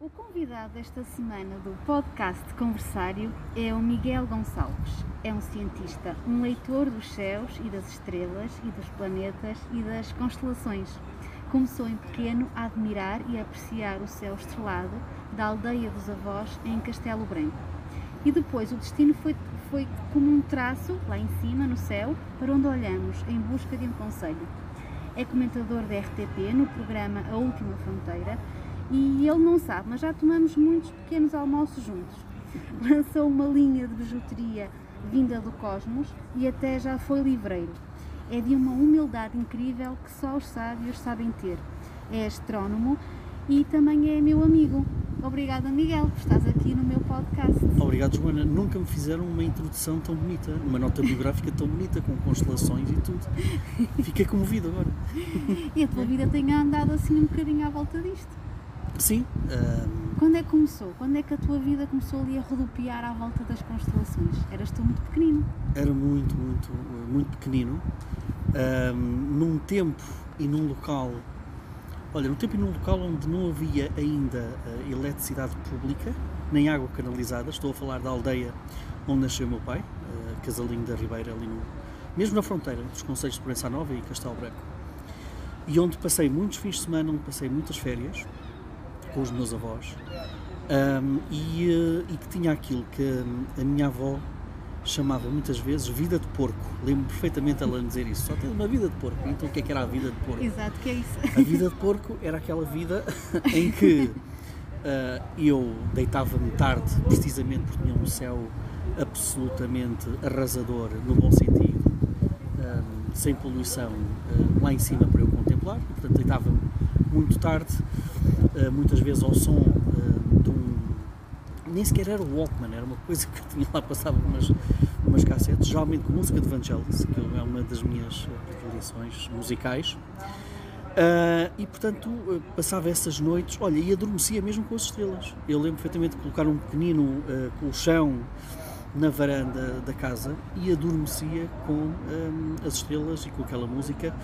O convidado desta semana do podcast Conversário é o Miguel Gonçalves. É um cientista, um leitor dos céus e das estrelas e dos planetas e das constelações. Começou em pequeno a admirar e a apreciar o céu estrelado da aldeia dos avós em Castelo Branco. E depois o destino foi, foi como um traço lá em cima no céu para onde olhamos em busca de um conselho. É comentador da RTP no programa A Última Fronteira e ele não sabe, mas já tomamos muitos pequenos almoços juntos. Lançou uma linha de bijuteria vinda do cosmos e até já foi livreiro. É de uma humildade incrível que só os sábios sabem ter. É astrónomo e também é meu amigo. Obrigada, Miguel, por estás aqui no meu podcast. Obrigado, Joana. Nunca me fizeram uma introdução tão bonita, uma nota biográfica tão bonita, com constelações e tudo. Fiquei comovido agora. E a tua vida tem andado assim um bocadinho à volta disto. Sim. Quando é que começou? Quando é que a tua vida começou ali a rodopiar à volta das constelações? Eras tu muito pequenino? Era muito, muito, muito pequenino. num tempo e num local, olha, num tempo e num local onde não havia ainda uh, eletricidade pública, nem água canalizada, estou a falar da aldeia onde nasceu meu pai, uh, Casalinho da Ribeira, ali no, mesmo na fronteira dos Conselhos de Proença Nova e Castelo Branco. E onde passei muitos fins de semana, onde passei muitas férias, com os meus avós um, e, eh, e, que tinha aquilo que a minha avó chamava muitas vezes vida de porco. Lembro perfeitamente ela dizer isso. Só tem uma vida de porco. Então o que é que era a vida de porco? Exato, que é isso. A vida de porco era aquela vida em que uh, eu deitava-me tarde, precisamente porque tinha um céu absolutamente arrasador, no bom sentido, um, sem poluição, uh, lá em cima para eu contemplar. E, portanto, deitava-me muito tarde muitas vezes ao som uh, de um. Nem sequer era o Walkman, era uma coisa que eu tinha lá, passava umas, umas cassetes, geralmente com música de Vangelis, que é uma das minhas predileções musicais. Uh, e portanto passava essas noites, olha, e adormecia mesmo com as estrelas. Eu lembro perfeitamente de colocar um pequenino uh, colchão na varanda da casa e adormecia com um, as estrelas e com aquela música.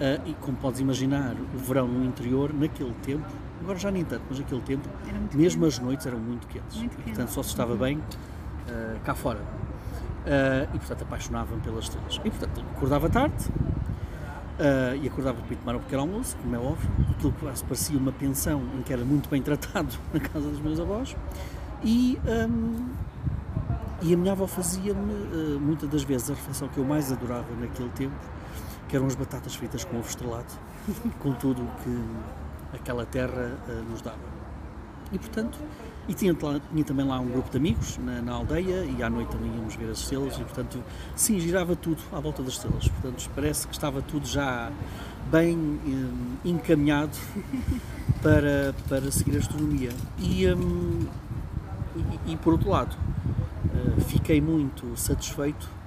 Uh, e como podes imaginar, o verão no interior, naquele tempo, Agora já nem tanto, mas naquele tempo, mesmo quente. as noites eram muito quentes. Muito quente. Portanto, só se estava uhum. bem uh, cá fora. Uh, e, portanto, apaixonavam pelas estrelas. E, portanto, acordava tarde e acordava para ir tomar um pequeno almoço, como é óbvio. Aquilo que quase parecia uma pensão em que era muito bem tratado na casa dos meus avós. E, um, e a minha avó fazia-me, muitas das vezes, a refeição que eu mais adorava naquele tempo, que eram as batatas fritas com ovo estrelado, com tudo que aquela terra uh, nos dava. E portanto, e tinha, tinha, também lá um grupo de amigos na, na, aldeia e à noite também íamos ver as estrelas e portanto, sim, girava tudo à volta das estrelas. Portanto, parece que estava tudo já bem um, encaminhado para, para seguir a astronomia. E, um, e, e, por outro lado, uh, fiquei muito satisfeito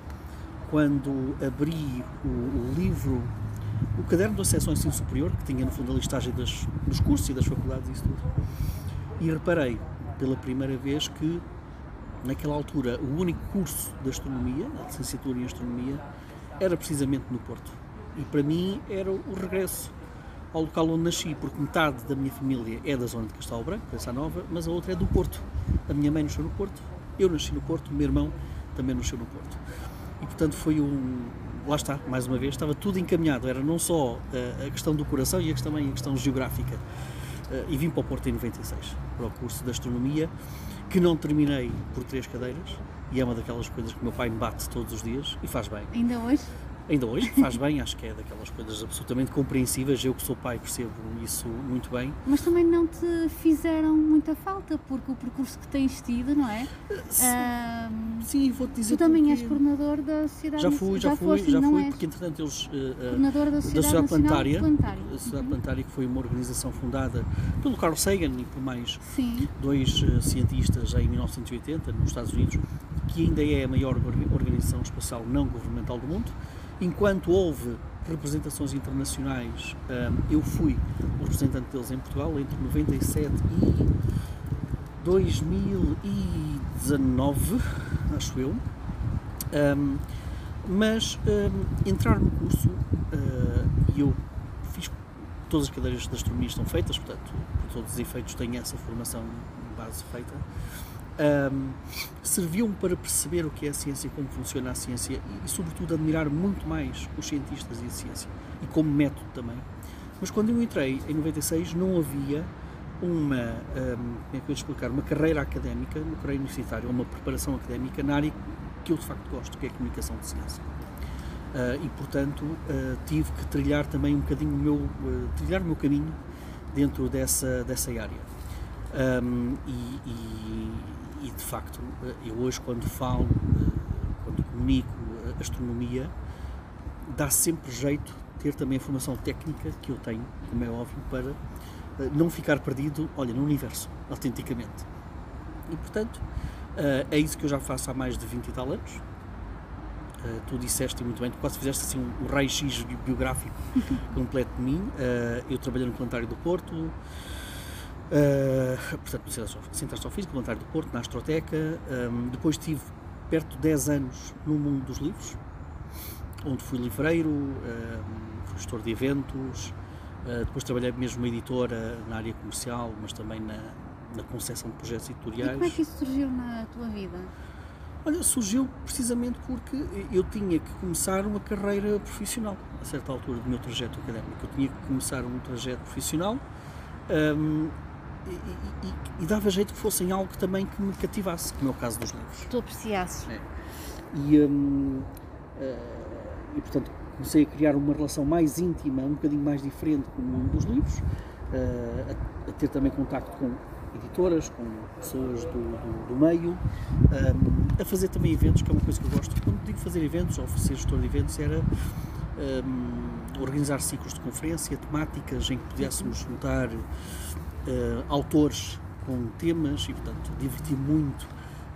quando abri o, o livro o caderno da seção ensino superior, que tinha no fundo a listagem das, dos cursos e das faculdades e isso tudo. E reparei pela primeira vez que, naquela altura, o único curso de astronomia, a licenciatura em astronomia, era precisamente no Porto. E para mim era o regresso ao local onde nasci, porque metade da minha família é da zona de Castelo Branco, Pensa Nova, mas a outra é do Porto. A minha mãe nasceu no Porto, eu nasci no Porto, o meu irmão também nasceu no Porto. E portanto foi um, lá está, mais uma vez, estava tudo encaminhado. Era não só uh, a questão do coração e a questão, também a questão geográfica. Uh, e vim para o Porto em 96, para o curso de Astronomia, que não terminei por três cadeiras, e é uma daquelas coisas que o meu pai me bate todos os dias, e faz bem. Ainda hoje? Ainda hoje faz bem, acho que é daquelas coisas absolutamente compreensíveis. Eu que sou pai percebo isso muito bem. Mas também não te fizeram muita falta, porque o percurso que tens tido, não é? Sim, um, sim vou-te dizer. Tu também és coordenador da Sociedade Já fui, já, já fui, foste, já fui, porque entretanto eles. Uh, coordenador da Sociedade, da Sociedade Planetária, Planetária. A Sociedade uhum. Planetária, que foi uma organização fundada pelo Carl Sagan e por mais sim. dois uh, cientistas em 1980, nos Estados Unidos, que ainda é a maior organização espacial não governamental do mundo enquanto houve representações internacionais, hum, eu fui o representante deles em Portugal entre 97 e 2019, acho eu. Um, mas um, entrar no curso, e eu fiz todas as cadeiras de astronomia estão feitas, portanto, por todos os efeitos, tenho essa formação base feita. Um, serviu-me para perceber o que é a ciência, como funciona a ciência e, e, sobretudo, admirar muito mais os cientistas e a ciência, e como método também. Mas quando eu entrei, em 96, não havia uma, um, como é que explicar, uma carreira académica, uma carreira universitária, uma preparação académica na área que eu de facto gosto, que é a comunicação de ciência. Uh, e portanto uh, tive que trilhar também um bocadinho o meu, uh, trilhar o meu caminho dentro dessa, dessa área. Um, e, e, de facto, eu hoje quando falo, quando comunico astronomia, dá sempre jeito ter também a formação técnica que eu tenho, como é óbvio, para não ficar perdido, olha, no universo, autenticamente. E portanto, é isso que eu já faço há mais de 20 e tal anos. Tu disseste muito bem, tu quase fizeste assim um, raio-x biográfico completo de mim. Eu trabalhei no Planetário do Porto, uh, portanto, no Centro Astrofísico, no Planetário do Porto, na Astroteca. Um, depois tive perto de 10 anos no mundo dos livros, onde fui livreiro, um, fui gestor de eventos. depois trabalhei mesmo uma editora na área comercial, mas também na, na concepção de projetos editoriais. E como é que isso surgiu na tua vida? Olha, surgiu precisamente porque eu tinha que começar uma carreira profissional a certa altura do meu trajeto académico. Eu tinha que começar um trajeto profissional um, e, e, e, dava jeito que fossem algo também que me cativasse, como é o caso dos livros. Tu apreciasses. É. E, um, uh, e, portanto, comecei a criar uma relação mais íntima, um bocadinho mais diferente com o mundo dos livros, uh, a, a ter também contacto com editoras, com pessoas do, do, do meio, um, a fazer também eventos, que é uma coisa que eu gosto. Quando digo fazer eventos, ou ser gestor de eventos, era um, organizar ciclos de conferência, temáticas em que pudéssemos juntar uh, autores com temas e, portanto, diverti muito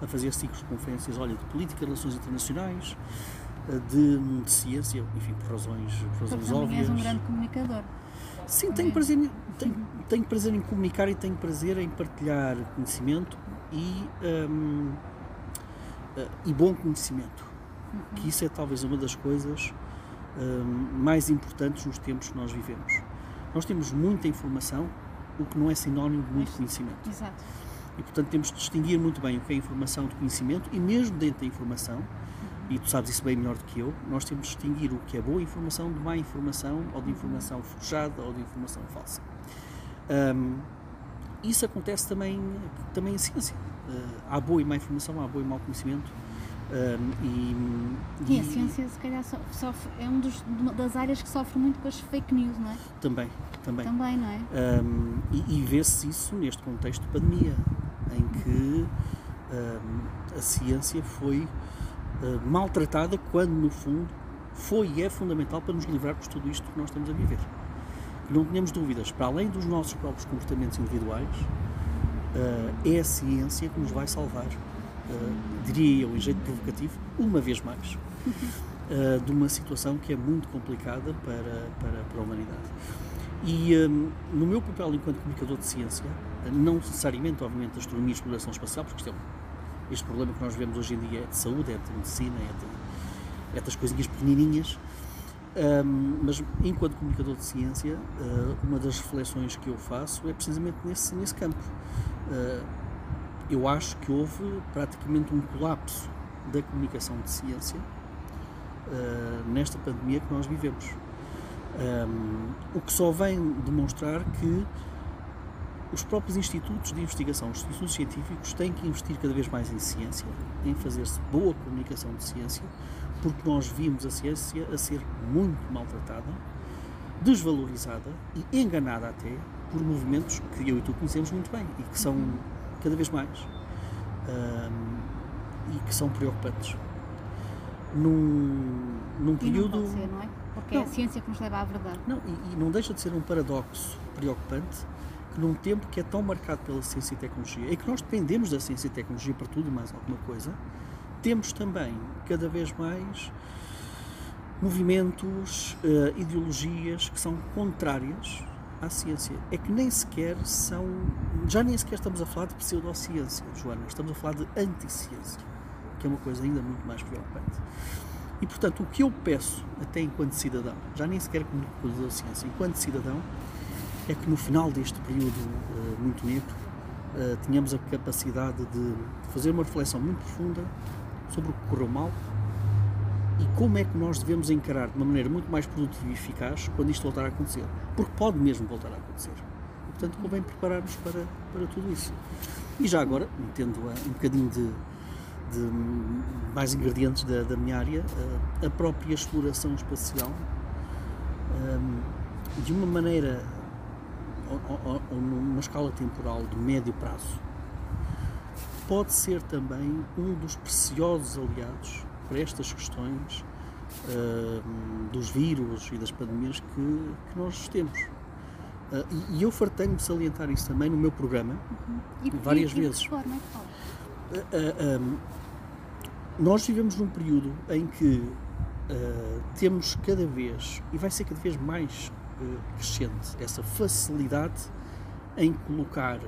a fazer ciclos de conferências, olha, de política, relações internacionais, de, de ciência, enfim, por razões, por razões óbvias. és um grande comunicador. Sim, tenho prazer, em, tenho, tenho, prazer em comunicar e tenho prazer em partilhar conhecimento e, um, uh, e bom conhecimento. Uhum. Que isso é talvez uma das coisas mais importantes nos tempos que nós vivemos. Nós temos muita informação, o que não é sinónimo de muito conhecimento. Exato. E portanto temos de distinguir muito bem o que é informação de conhecimento e mesmo dentro da informação e tu sabes isso bem melhor do que eu, nós temos de distinguir o que é boa informação de má informação, ou de informação forjada, ou de informação falsa. Um, isso acontece também, também em ciência. Uh, há boa e má informação, há boa e mau conhecimento. Um, e, e, a ciência, se calhar, sofre, é uma das áreas que sofre muito com as fake news, não é? Também, também. Também, não é? Um, e, e vê-se isso neste contexto de pandemia, em que a ciência foi uh, maltratada, quando no fundo foi e é fundamental para nos livrarmos de tudo isto que nós estamos a viver. Não tenhamos dúvidas, para além dos nossos próprios comportamentos individuais, uh, é a ciência que nos vai salvar, uh, diria eu, em jeito provocativo, uma vez mais, de uma situação que é muito complicada para, para, para a humanidade. E um, no meu papel enquanto comunicador de ciência, não necessariamente, obviamente, da astronomia e exploração espacial, porque isto é este problema que nós vemos hoje em dia é de saúde, é de medicina, é de, é das coisinhas pequenininhas. Um, mas enquanto comunicador de ciência, uh, uma das reflexões que eu faço é precisamente nesse, nesse campo. Uh, eu acho que houve praticamente um colapso da comunicação de ciência uh, nesta pandemia que nós vivemos. Um, o que só vem demonstrar que os próprios institutos de investigação, os institutos científicos, têm que investir cada vez mais em ciência, em fazer-se boa comunicação de ciência, porque nós vimos a ciência a ser muito maltratada, desvalorizada e enganada até por movimentos que eu e tu conhecemos muito bem e que são cada vez mais um, e que são preocupantes. Num, num período. Não ser, não é? Porque não, é a ciência que nos leva à verdade. Não, e, e não deixa de ser um paradoxo preocupante num tempo que é tão marcado pela ciência e tecnologia e que nós dependemos da ciência e tecnologia para tudo e mais alguma coisa, temos também cada vez mais movimentos, uh, ideologias que são contrárias à ciência. É que nem sequer são. Já nem sequer estamos a falar de pseudociência, Joana, estamos a falar de anticiência, que é uma coisa ainda muito mais preocupante. E portanto, o que eu peço, até enquanto cidadão, já nem sequer como da ciência, enquanto cidadão, é que no final deste período uh, muito negro uh, tínhamos a capacidade de fazer uma reflexão muito profunda sobre o que correu mal e como é que nós devemos encarar de uma maneira muito mais produtiva e eficaz quando isto voltar a acontecer. Porque pode mesmo voltar a acontecer. E, portanto, convém preparar-nos para, para tudo isso. E já agora, metendo um bocadinho de, de mais ingredientes da, da, minha área, a própria exploração espacial, de uma maneira, ou, ou numa escala temporal de médio prazo, pode ser também um dos preciosos aliados para estas questões uh, dos vírus e das pandemias que, que nós temos. Uh, e, e, eu fartei-me de salientar isso também no meu programa, uhum. e, várias e, vezes. Forma, uh, um, nós vivemos num período em que temos cada vez, e vai ser cada vez mais crescente, essa facilidade em colocar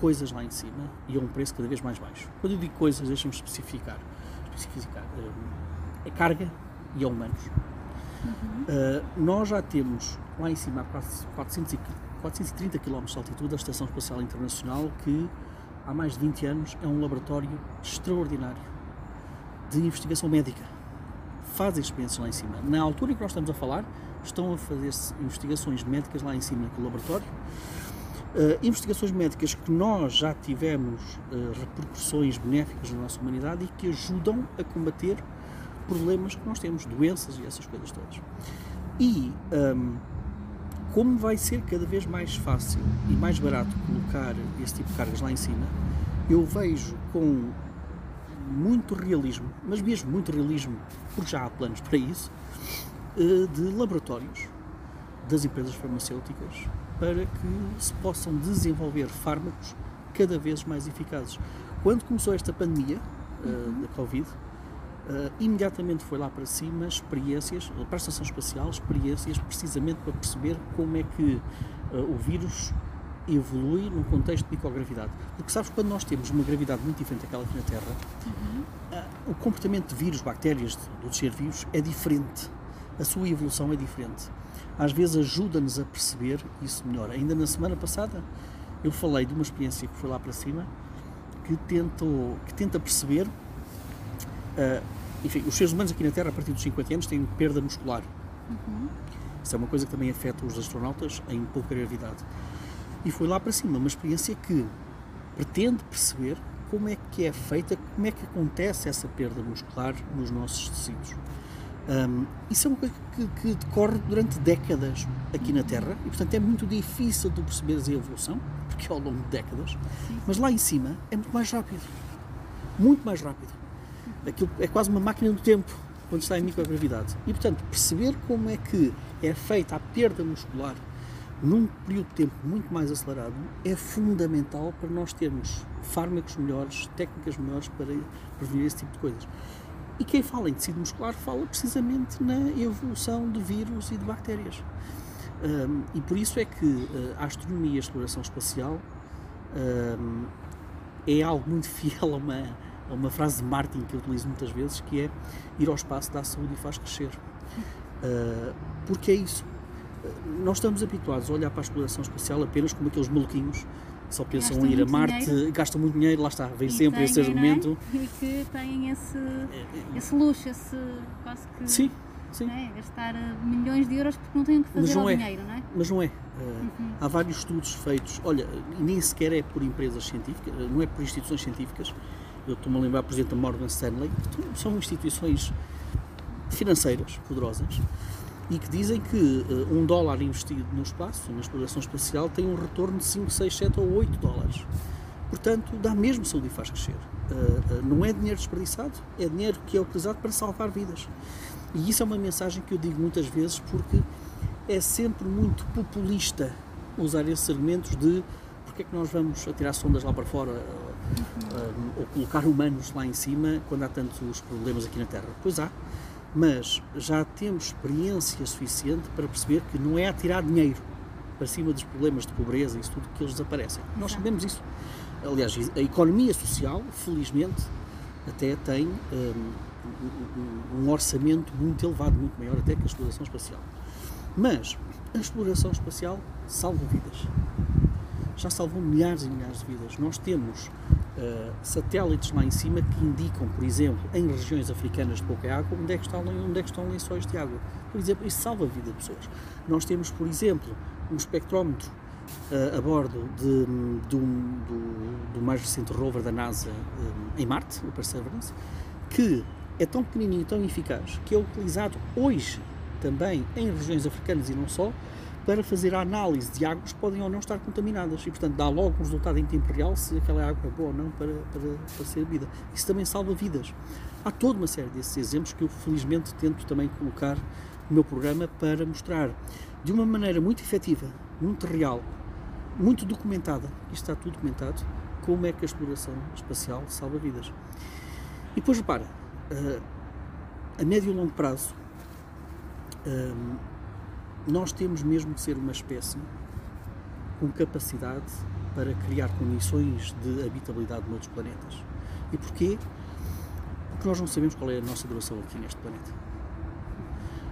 coisas lá em cima e a um preço cada vez mais baixo. Quando eu digo coisas, deixa-me especificar uh, a carga e a humanos. Uhum. Uh, nós já temos lá em cima, a 400 430 km de altitude, a Estação Espacial Internacional, que há mais de 20 anos é um laboratório extraordinário de investigação médica. Fazem experiências lá em cima. Na altura em que nós estamos a falar, estão a fazer investigações médicas lá em cima naquele laboratório Uh, investigações médicas que nós já tivemos uh, repercussões benéficas na nossa humanidade e que ajudam a combater problemas que nós temos, doenças e essas coisas todas. E um, como vai ser cada vez mais fácil e mais barato colocar esse tipo de cargas lá em cima, eu vejo com muito realismo, mas mesmo muito realismo, porque já há planos para isso, uh, de laboratórios das empresas farmacêuticas para que se possam desenvolver fármacos cada vez mais eficazes. Quando começou esta pandemia uh, da Covid, uh, imediatamente foi lá para cima experiências, para a Estação Espacial, experiências precisamente para perceber como é que uh, o vírus evolui num contexto de microgravidade. Porque sabes, quando nós temos uma gravidade muito diferente daquela aqui na Terra, uhum. o comportamento de vírus, bactérias, dos seres vivos é diferente. A sua evolução é diferente às vezes ajuda-nos a perceber isso melhor. Ainda na semana passada eu falei de uma experiência que foi lá para cima que, tentou, que tenta perceber. Uh, enfim, os seres humanos aqui na Terra, a partir dos 50 anos, têm perda muscular. Uhum. Isso é uma coisa que também afeta os astronautas em pouca gravidade. E foi lá para cima uma experiência que pretende perceber como é que é feita, como é que acontece essa perda muscular nos nossos tecidos. Um, isso é uma coisa que, que, decorre durante décadas aqui na Terra e, portanto, é muito difícil de perceberes a evolução, porque é ao longo de décadas, Sim. mas lá em cima é muito mais rápido. Muito mais rápido. Aquilo é quase uma máquina do tempo quando está em microgravidade. E, portanto, perceber como é que é feita a perda muscular num período de tempo muito mais acelerado é fundamental para nós termos fármacos melhores, técnicas melhores para prevenir esse tipo de coisas. E quem fala em tecido muscular fala precisamente na evolução de vírus e de bactérias. Um, e por isso é que uh, a astronomia e a exploração espacial um, é algo muito fiel a uma, a uma frase de Martin que eu utilizo muitas vezes, que é ir ao espaço dá saúde e faz crescer. Uh, porque é isso. Nós estamos habituados a olhar para a exploração espacial apenas como aqueles maluquinhos só pensam gastam em ir a Marte, dinheiro. gastam muito dinheiro, lá está, vem e sempre esse argumento. É? E que têm esse, esse luxo, esse quase que. Sim, sim. É? Gastar eh, milhões de euros porque não têm o que fazer ao é. dinheiro, não é? Mas não é. Uh, uhum. Há vários estudos feitos, olha, nem sequer é por empresas científicas, eh, não é por instituições científicas. Eu estou-me a lembrar, por exemplo, da Morgan Stanley, que são instituições financeiras poderosas e que dizem que uh, um dólar investido no espaço, na exploração espacial, tem um retorno de 5, 6, 7 ou 8 dólares. Portanto, dá mesmo saúde e faz crescer. Uh, não é dinheiro desperdiçado, é dinheiro que é utilizado para salvar vidas. E isso é uma mensagem que eu digo muitas vezes porque é sempre muito populista usar esses argumentos de porque é que nós vamos atirar sondas lá para fora ou colocar humanos lá em cima quando há tantos problemas aqui na Terra. Pois há, mas já temos experiência suficiente para perceber que não é atirar dinheiro para cima dos problemas de pobreza e isso tudo que eles desaparecem. Nós sabemos isso. Aliás, a economia social, felizmente, até tem um, um, orçamento muito elevado, muito maior até que a exploração espacial. Mas a exploração espacial salva vidas. Já salvou milhares e milhares de vidas. Nós temos uh, satélites lá em cima que indicam, por exemplo, em regiões africanas de pouca água, onde é que estão, onde é que estão lençóis de água. Por exemplo, isso salva a vida de pessoas. Nós temos, por exemplo, um espectrómetro uh, a bordo de, um, do, do, mais recente rover da NASA um, em Marte, o Perseverance, que é tão pequenininho, tão eficaz, que é utilizado hoje também em regiões africanas e não só, para fazer a análise de águas que podem ou não estar contaminadas e, portanto, dá logo um resultado em tempo real se aquela água é boa ou não para, para, para ser bebida. Isso também salva vidas. Há toda uma série desses exemplos que eu, felizmente, tento também colocar no meu programa para mostrar de uma maneira muito efetiva, muito real, muito documentada, isto está tudo documentado, como é que a exploração espacial salva vidas. E depois repara, uh, a médio e longo prazo, uh, nós temos mesmo de ser uma espécie com capacidade para criar condições de habitabilidade noutros planetas. E porquê? Porque nós não sabemos qual é a nossa duração aqui neste planeta.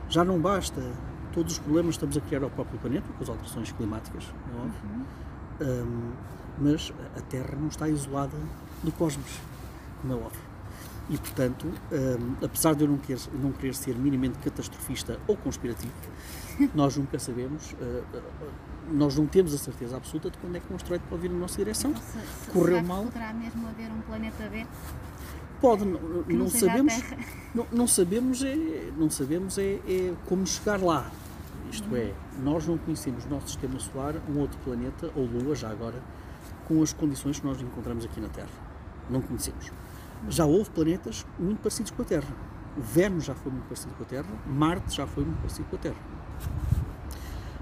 Já não basta todos os problemas que estamos a criar ao próprio planeta, com as alterações climáticas, é óbvio. Uhum. Um, mas a Terra não está isolada do cosmos, como é óbvio. E, portanto, um, apesar de eu não querer, não querer ser minimamente catastrofista ou conspirativo, nós nunca sabemos, uh, nós não temos a certeza absoluta de quando é que um asteroide pode vir na nossa direção. Se, Correu mal. Poderá mesmo haver um planeta B? Pode, não, não sabemos, não, não, sabemos, é, não sabemos é, é como chegar lá. Isto é, nós não conhecemos no nosso sistema solar um outro planeta, ou Lua, já agora, com as condições que nós encontramos aqui na Terra. Não conhecemos. Já houve planetas muito parecidos com a Terra. Vênus já foi muito parecido com a Terra, Marte já foi muito parecido com a Terra.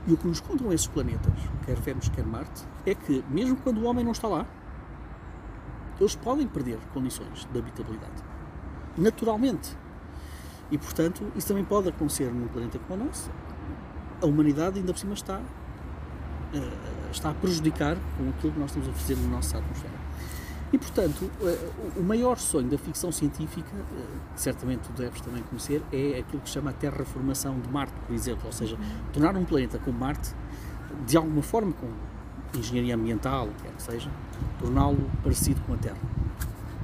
E o que nos contam esses planetas, quer Vênus, quer Marte, é que, mesmo quando o homem não está lá, eles podem perder condições de habitabilidade. Naturalmente. E, portanto, isso também pode acontecer num planeta como o nosso, a humanidade ainda por cima está, uh, está a prejudicar com aquilo que nós estamos a fazer na nossa atmosfera. E, portanto, uh, o maior sonho da ficção científica, uh, que certamente tu deves também conhecer, é aquilo que se chama a terraformação de Marte, por exemplo, ou seja, tornar um planeta como Marte, de alguma forma, com engenharia ambiental, quer que seja, torná-lo parecido com a Terra.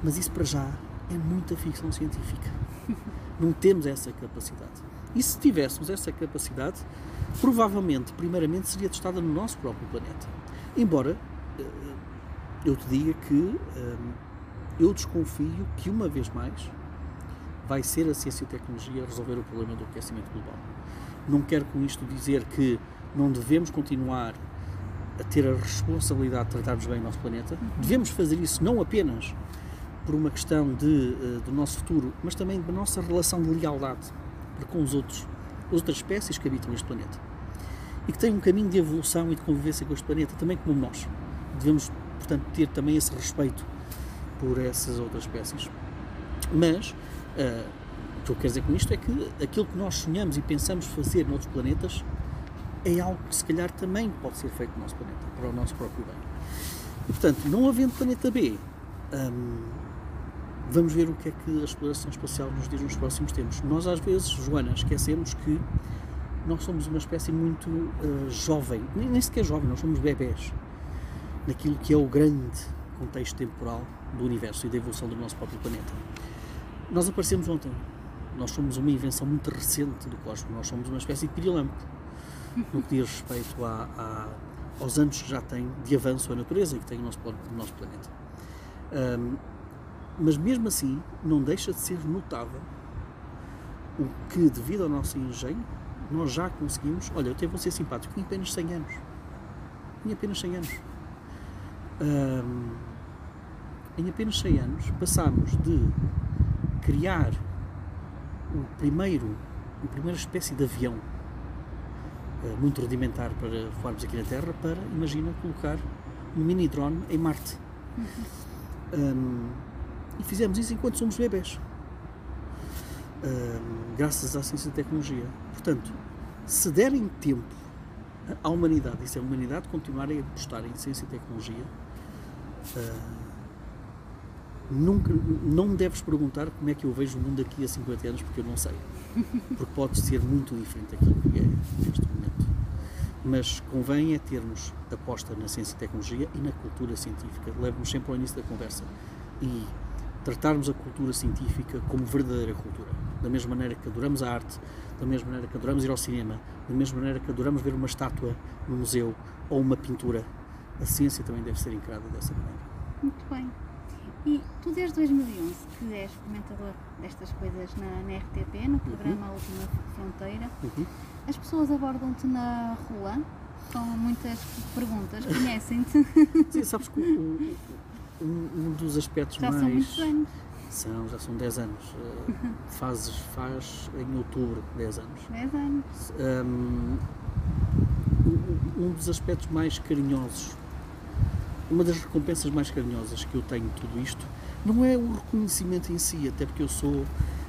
Mas isso para já é muita ficção científica. Não temos essa capacidade. E se tivéssemos essa capacidade, provavelmente, primeiramente, seria testada no nosso próprio planeta. Embora eh, eu te diga que eh, eu desconfio que, uma vez mais, vai ser a ciência e a tecnologia a resolver o problema do aquecimento global. Não quero com isto dizer que não devemos continuar a ter a responsabilidade de tratarmos bem o nosso planeta. Devemos fazer isso não apenas por uma questão de, uh, do nosso futuro, mas também da nossa relação de lealdade para com os outros, as outras espécies que habitam este planeta. E que têm um caminho de evolução e de convivência com este planeta, também como nós. Devemos, portanto, ter também esse respeito por essas outras espécies. Mas, uh, o que eu quero dizer com isto é que aquilo que nós sonhamos e pensamos fazer noutros planetas é algo que se calhar também pode ser feito no nosso planeta, para o nosso próprio bem. E, portanto, não havendo planeta B, hum, vamos ver o que é que a exploração espacial nos diz nos próximos tempos. Nós, às vezes, Joana, esquecemos que nós somos uma espécie muito uh, jovem, nem, nem sequer jovem, nós somos bebés naquilo que é o grande contexto temporal do universo e da evolução do nosso próprio planeta. Nós aparecemos ontem. Nós somos uma invenção muito recente do cosmos. Nós somos uma espécie de pirilampo no que diz respeito a, a, aos anos que já tem de avanço a natureza e que tem o nosso, o nosso planeta. Um, mas mesmo assim, não deixa de ser notável o que, devido ao nosso engenho, nós já conseguimos. Olha, eu até vou ser simpático, em apenas 100 anos. Em apenas 100 anos. Um, em apenas 100 anos, passámos de criar o primeiro, a primeira espécie de avião eh, muito rudimentar para voarmos aqui na Terra, para, imagina, colocar um mini drone em Marte. Uhum. Um, e fizemos isso enquanto somos bebés. Um, graças à ciência e tecnologia. Portanto, se derem tempo à humanidade, e se a humanidade continuarem a apostar em ciência e tecnologia, uh, nunca, não me deves perguntar como é que eu vejo o mundo daqui a 50 anos, porque eu não sei. Porque pode ser muito diferente daquilo que é neste momento. mas convém é termos aposta na ciência e tecnologia e na cultura científica. Levo-nos sempre ao início da conversa. E tratarmos a cultura científica como verdadeira cultura. Da mesma maneira que adoramos a arte, da mesma maneira que adoramos ir ao cinema, da mesma maneira que adoramos ver uma estátua no museu ou uma pintura, a ciência também deve ser encarada dessa maneira. Muito bem. E tu desde 2011 que és comentador destas coisas na, na RTP, no programa uhum. Última Fronteira, uhum. as pessoas abordam-te na rua com muitas perguntas, conhecem-te? Sim, sabes que um, um, dos aspectos já mais... Já são muitos anos. São, já são 10 anos. Uh, fazes, faz em outubro 10 anos. 10 anos. Um, um dos aspectos mais carinhosos uma das recompensas mais carinhosas que eu tenho de tudo isto não é o reconhecimento em si, até porque eu sou.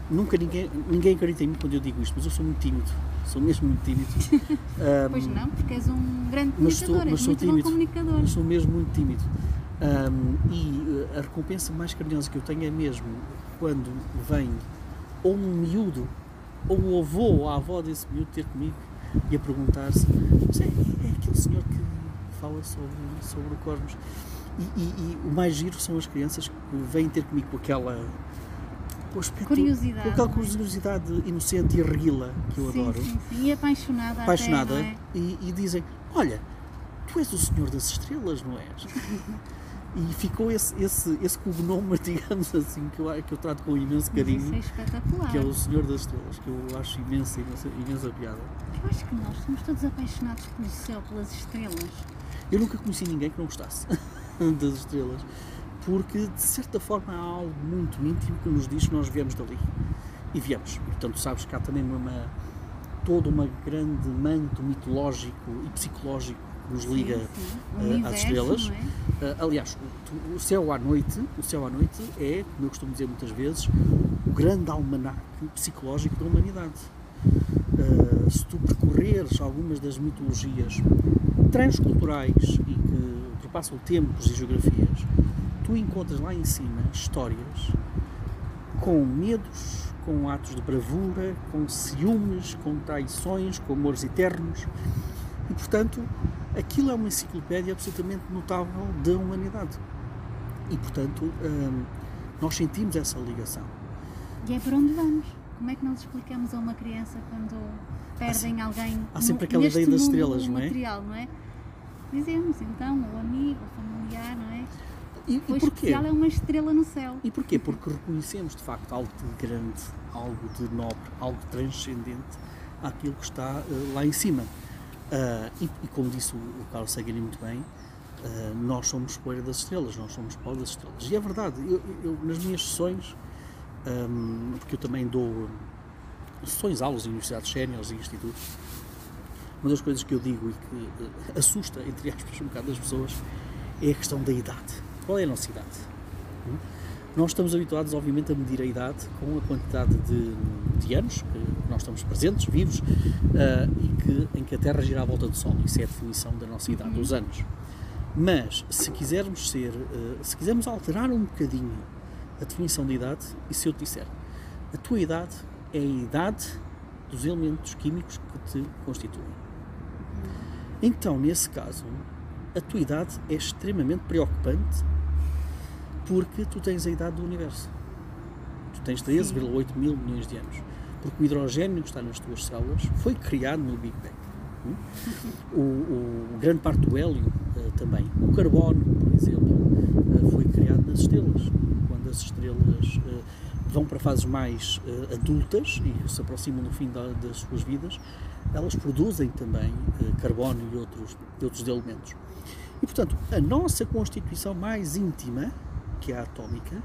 Nunca ninguém, ninguém acredita em mim quando eu digo isto, mas eu sou muito tímido. Sou mesmo muito tímido. um, pois não, porque és um grande comunicador, mas sou, mas sou tímido, comunicador. Mas sou mesmo muito tímido. Um, e eh, a recompensa mais carinhosa que eu tenho é mesmo quando vem ou um miúdo, ou o avô ou a avó desse miúdo ter comigo e a perguntar-se: é, é aquele senhor que fala sobre, sobre o Cosmos. E, e, e, o mais giro são as crianças que vêm ter comigo com aquela com aspecto, curiosidade, com aquela é? curiosidade inocente e rila que eu sim, adoro. Sim, sim. E apaixonada. Apaixonada. Até, é? e, e, dizem: Olha, tu és o Senhor das Estrelas, não és? e ficou esse, esse, esse cognome, digamos assim, que eu, que eu trato com imenso carinho. é espetacular. Que é o Senhor das Estrelas, que eu acho imensa, imensa, imensa piada. Eu acho que nós somos todos apaixonados pelo céu, pelas estrelas. Eu nunca conheci ninguém que não gostasse das estrelas, porque de certa forma há algo muito íntimo que nos diz que nós viemos dali. E viemos. portanto, sabes que há também uma, todo uma grande manto mitológico e psicológico que nos liga sim, sim. Uh, às estrelas. É? Uh, aliás, o, o, céu à noite, o céu à noite é, como eu costumo dizer muitas vezes, o grande almanaque psicológico da humanidade. Uh, se tu algumas das mitologias transculturais e que ultrapassam tempos e geografias, tu encontras lá em cima histórias com medos, com atos de bravura, com ciúmes, com traições, com amores eternos. E, portanto, aquilo é uma enciclopédia absolutamente notável da humanidade. E, portanto, hum, nós sentimos essa ligação. E é para onde vamos? Como é que nós explicamos a uma criança quando perdem há, alguém há sempre aquela ideia das estrelas, não é? Material, não é? Dizemos então, o amigo, o familiar, não é? E, o e porquê? é uma estrela no céu. E porquê? Porque reconhecemos de facto algo de grande, algo de nobre, algo transcendente àquilo que está uh, lá em cima. Uh, e, e, como disse o, o Carlos Sagan muito bem, uh, nós somos poeira das estrelas, nós somos pó das estrelas. E é verdade, eu, eu nas minhas sessões, um, porque eu também dou sessões, aulas em universidades séniores e institutos, uma das coisas que eu digo e que uh, assusta, entre aspas, um bocado as pessoas é a questão da idade. Qual é a nossa idade? Hum? Nós estamos habituados, obviamente, a medir a idade com a quantidade de, de anos que nós estamos presentes, vivos, uh, e que, em que a Terra gira à volta do Sol. Isso é a definição da nossa idade, os anos. Mas, se quisermos ser, uh, se quisermos alterar um bocadinho a definição de idade, e se eu te disser, a tua idade é a idade dos elementos químicos que te constituem. Então, nesse caso, a tua idade é extremamente preocupante porque tu tens a idade do universo. Tu tens 13,8 mil milhões de anos. Porque o hidrogênio que está nas tuas células foi criado no Big Bang. O, o, grande parte do hélio uh, também. O carbono, por exemplo, uh, foi criado nas estrelas. Quando as estrelas uh, vão para fases mais adultas e se aproximam do fim da, das suas vidas, elas produzem também uh, carbono e outros, outros elementos. E, portanto, a nossa constituição mais íntima, que é a atómica,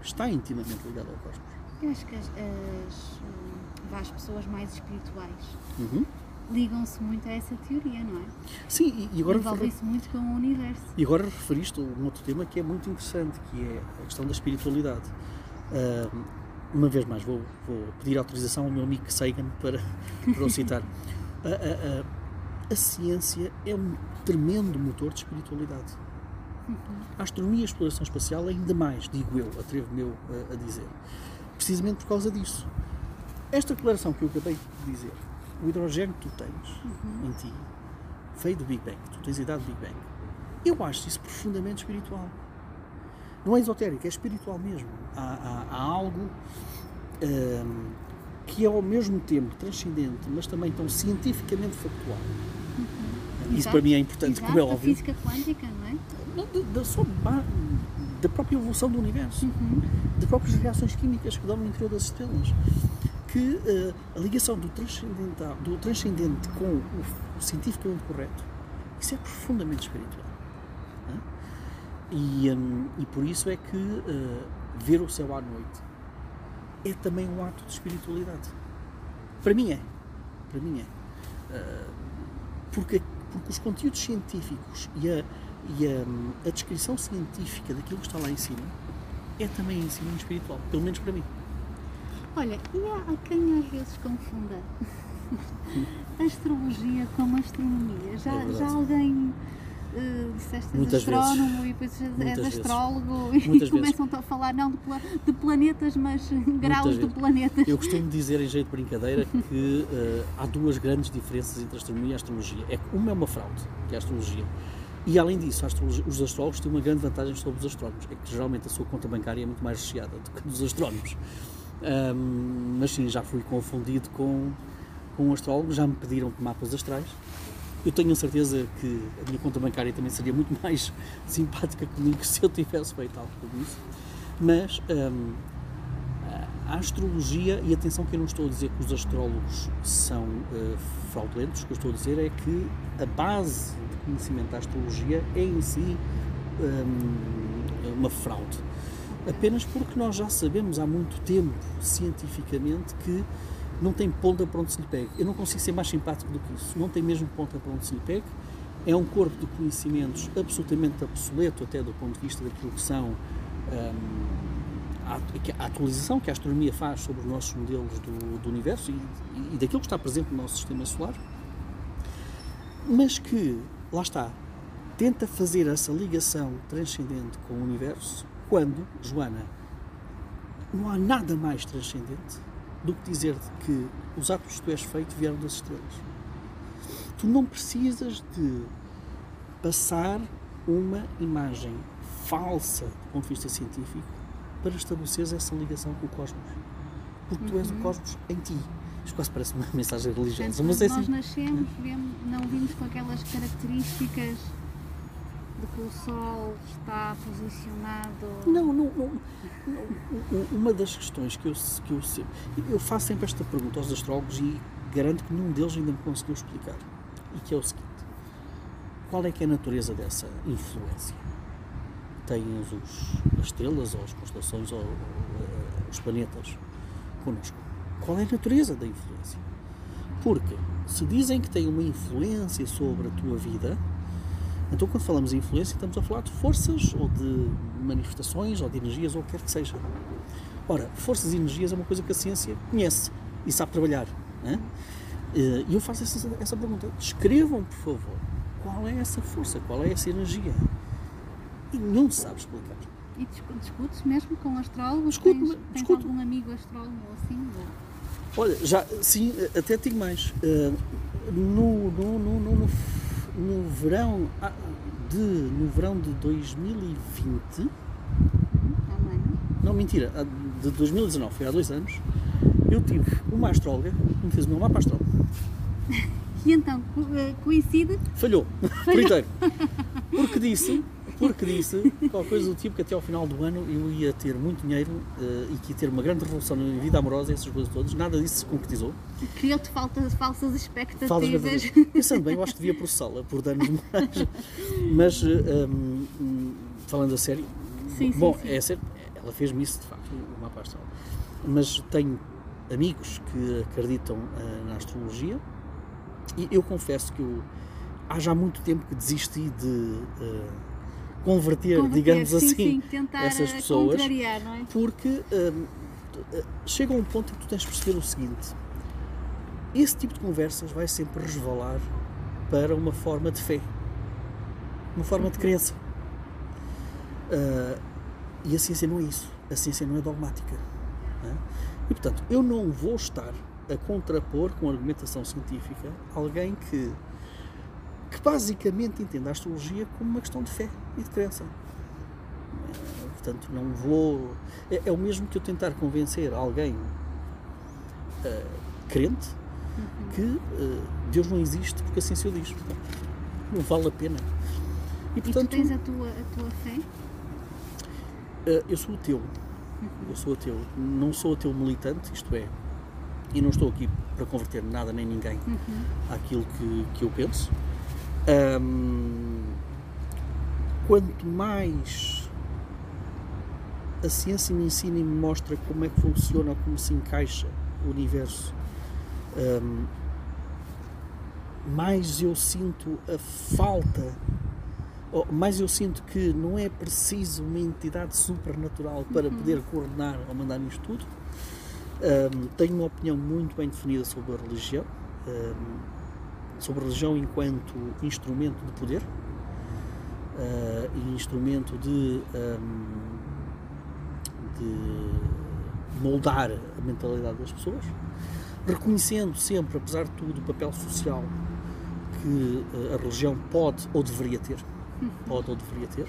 está intimamente ligada ao cosmos. Eu acho que as, as, as pessoas mais espirituais uhum. ligam-se muito a essa teoria, não é? Sim, e agora... Envolvem-se muito com o universo. E agora referiste um outro tema que é muito interessante, que é a questão da espiritualidade. Uh, uma vez mais, vou, vou, pedir autorização ao meu amigo Sagan para, para o citar. A, a, a, a, ciência é um tremendo motor de espiritualidade. A astronomia e a exploração espacial, ainda mais, digo eu, atrevo-me a, dizer. Precisamente por causa disso. Esta declaração que eu acabei de dizer, o hidrogênio que tu tens uhum. em ti, veio do Big Bang, tu tens a idade do Big Bang. Eu acho isso profundamente espiritual. Não é esotérico, é espiritual mesmo. Há, há, há algo hum, que é ao mesmo tempo transcendente, mas também tão cientificamente factual. Uhum. Isso Exato. para mim é importante, Exato, como é da óbvio. física quântica, não é? Da, da, só da própria evolução do universo, Uhum. das próprias reações químicas que dão no interior das estrelas. Que eh, a ligação do, transcendental, do transcendente com o, o cientificamente correto, isso é profundamente espiritual. E, hum, e por isso é que eh, ver o céu à noite é também um ato de espiritualidade. Para mim é. Para mim é. Eh, porque, porque os conteúdos científicos e, a, e a, a descrição científica daquilo que está lá em cima é também ensino espiritual, pelo menos para mim. Olha, e há, quem às vezes confunda a astrologia com a astronomia. Já, É já alguém uh, disseste és Muitas astrónomo e depois és Muitas vezes. astrólogo Muitas e começam a falar não de, de planetas, mas graus de vezes. planetas. Eu costumo dizer, em jeito de brincadeira, que eh, há duas grandes diferenças entre a astronomia e a astrologia. É que uma é uma fraude, que é a astrologia. E além disso, os astrólogos têm uma grande vantagem sobre os astrónomos, é que geralmente a sua conta bancária é muito mais recheada do que a dos astrónomos. Ahm, mas sim, já fui confundido com, com um astrólogo, já me pediram mapas astrais. Eu tenho a certeza que a minha conta bancária também seria muito mais simpática comigo se eu tivesse feito algo como isso. Mas ahm, a astrologia, e atenção que eu não estou a dizer que os astrólogos são eh, fraudulentos, o que eu estou a dizer é que a base de conhecimento da astrologia é em si hum, uma fraude. Apenas porque nós já sabemos há muito tempo, cientificamente, que não tem ponta para onde se lhe pegue. Eu não consigo ser mais simpático do que isso. Não tem mesmo ponta para onde se lhe pegue. É um corpo de conhecimentos absolutamente obsoleto, até do ponto de vista que são hum, a atualização que a astronomia faz sobre os nossos modelos do, do universo e, e daquilo que está presente no nosso sistema solar, mas que, lá está, tenta fazer essa ligação transcendente com o universo quando, Joana, não há nada mais transcendente do que dizer-te que os atos que tu és feito vieram das estrelas. Tu não precisas de passar uma imagem falsa do ponto de vista científico para estabeleceres essa ligação com o cosmos. Porque tu és o cosmos em ti. Isto quase parece uma mensagem religiosa, Portanto, mas é nós assim. nascemos, vemos, não vimos com aquelas características de que o Sol está posicionado. Não, não, não, não. Uma das questões que eu, que eu sempre. Eu faço sempre esta pergunta aos astrólogos e garanto que nenhum deles ainda me conseguiu explicar. E que é o seguinte: qual é que é a natureza dessa influência? Têm os, as estrelas, ou as constelações, ou, ou, eh, os planetas connosco. Qual é a natureza da influência? Porque se dizem que têm uma influência sobre a tua vida, então, quando falamos em influência, estamos a falar de forças ou de manifestações ou de energias ou o que quer que seja. Ora, forças e energias é uma coisa que a ciência conhece e sabe trabalhar. né? Eh, E eu faço essa, essa pergunta. Descrevam, por favor, qual é essa força, qual é essa energia. E nenhum sabe explicar. E discu- discutes mesmo com astrólogos? Discuto, tens, tens discuto. algum amigo astrólogo ou assim? Olha, já, sim, até digo mais. Eh, no, no, no, no, no, verão ah, de, no verão de 2020, Há um ano? Não, mentira, a de 2019, foi há dois anos, eu tive uma astróloga que me fez o meu mapa astral. E então, eh, coincide? Falhou, por inteiro. Porque disse, porque disse qualquer coisa do tipo que até ao final do ano eu ia ter muito dinheiro eh, e que ia ter uma grande revolução na minha vida amorosa, essas coisas todas. Nada disso se concretizou. Criou-te faltas, falsas expectativas. Verdadeiras. Pensando bem, eu acho que devia processá-la por danos morais. Mas, eh, hum, hum, falando a sério, Sim, sim, bom, sim. é sério, ela fez-me isso de facto, o mapa astral. Mas tenho amigos que acreditam eh, na astrologia e eu confesso que eu, há já muito tempo que desisti de eh, converter, Converter, digamos sim, assim, sim, essas eh, pessoas, é? porque hum, eh, chega um ponto em que tu tens de perceber o seguinte: esse tipo de conversas vai sempre resvalar para uma forma de fé, uma forma de crença. Ah, e a ciência não é isso. A ciência não é dogmática. não é? E portanto, eu não vou estar a contrapor com argumentação científica alguém que, que basicamente entende a astrologia como uma questão de fé e de crença. Uh, portanto, não vou. É, é, o mesmo que eu tentar convencer alguém uh, crente uhum. que Deus não existe porque assim se o diz. Não vale a pena. E, portanto, e tu tens a tua, a tua fé? eu sou ateu. Uhum. Eu sou ateu. Não sou ateu militante, isto é, e não estou aqui para converter nada nem ninguém uhum. àquilo que, que eu penso. Um, quanto mais a ciência me ensina e me mostra como é que funciona, como se encaixa o universo, um, mais eu sinto a falta, mais eu sinto que não é preciso uma entidade supernatural para uhum. poder coordenar ou mandar isto tudo um, tenho uma opinião muito bem definida sobre a religião, um, sobre religião enquanto instrumento de poder uh, e instrumento de, um, de moldar a mentalidade das pessoas, reconhecendo sempre, apesar de tudo, o papel social que uh, a religião pode ou deveria ter, pode ou deveria ter.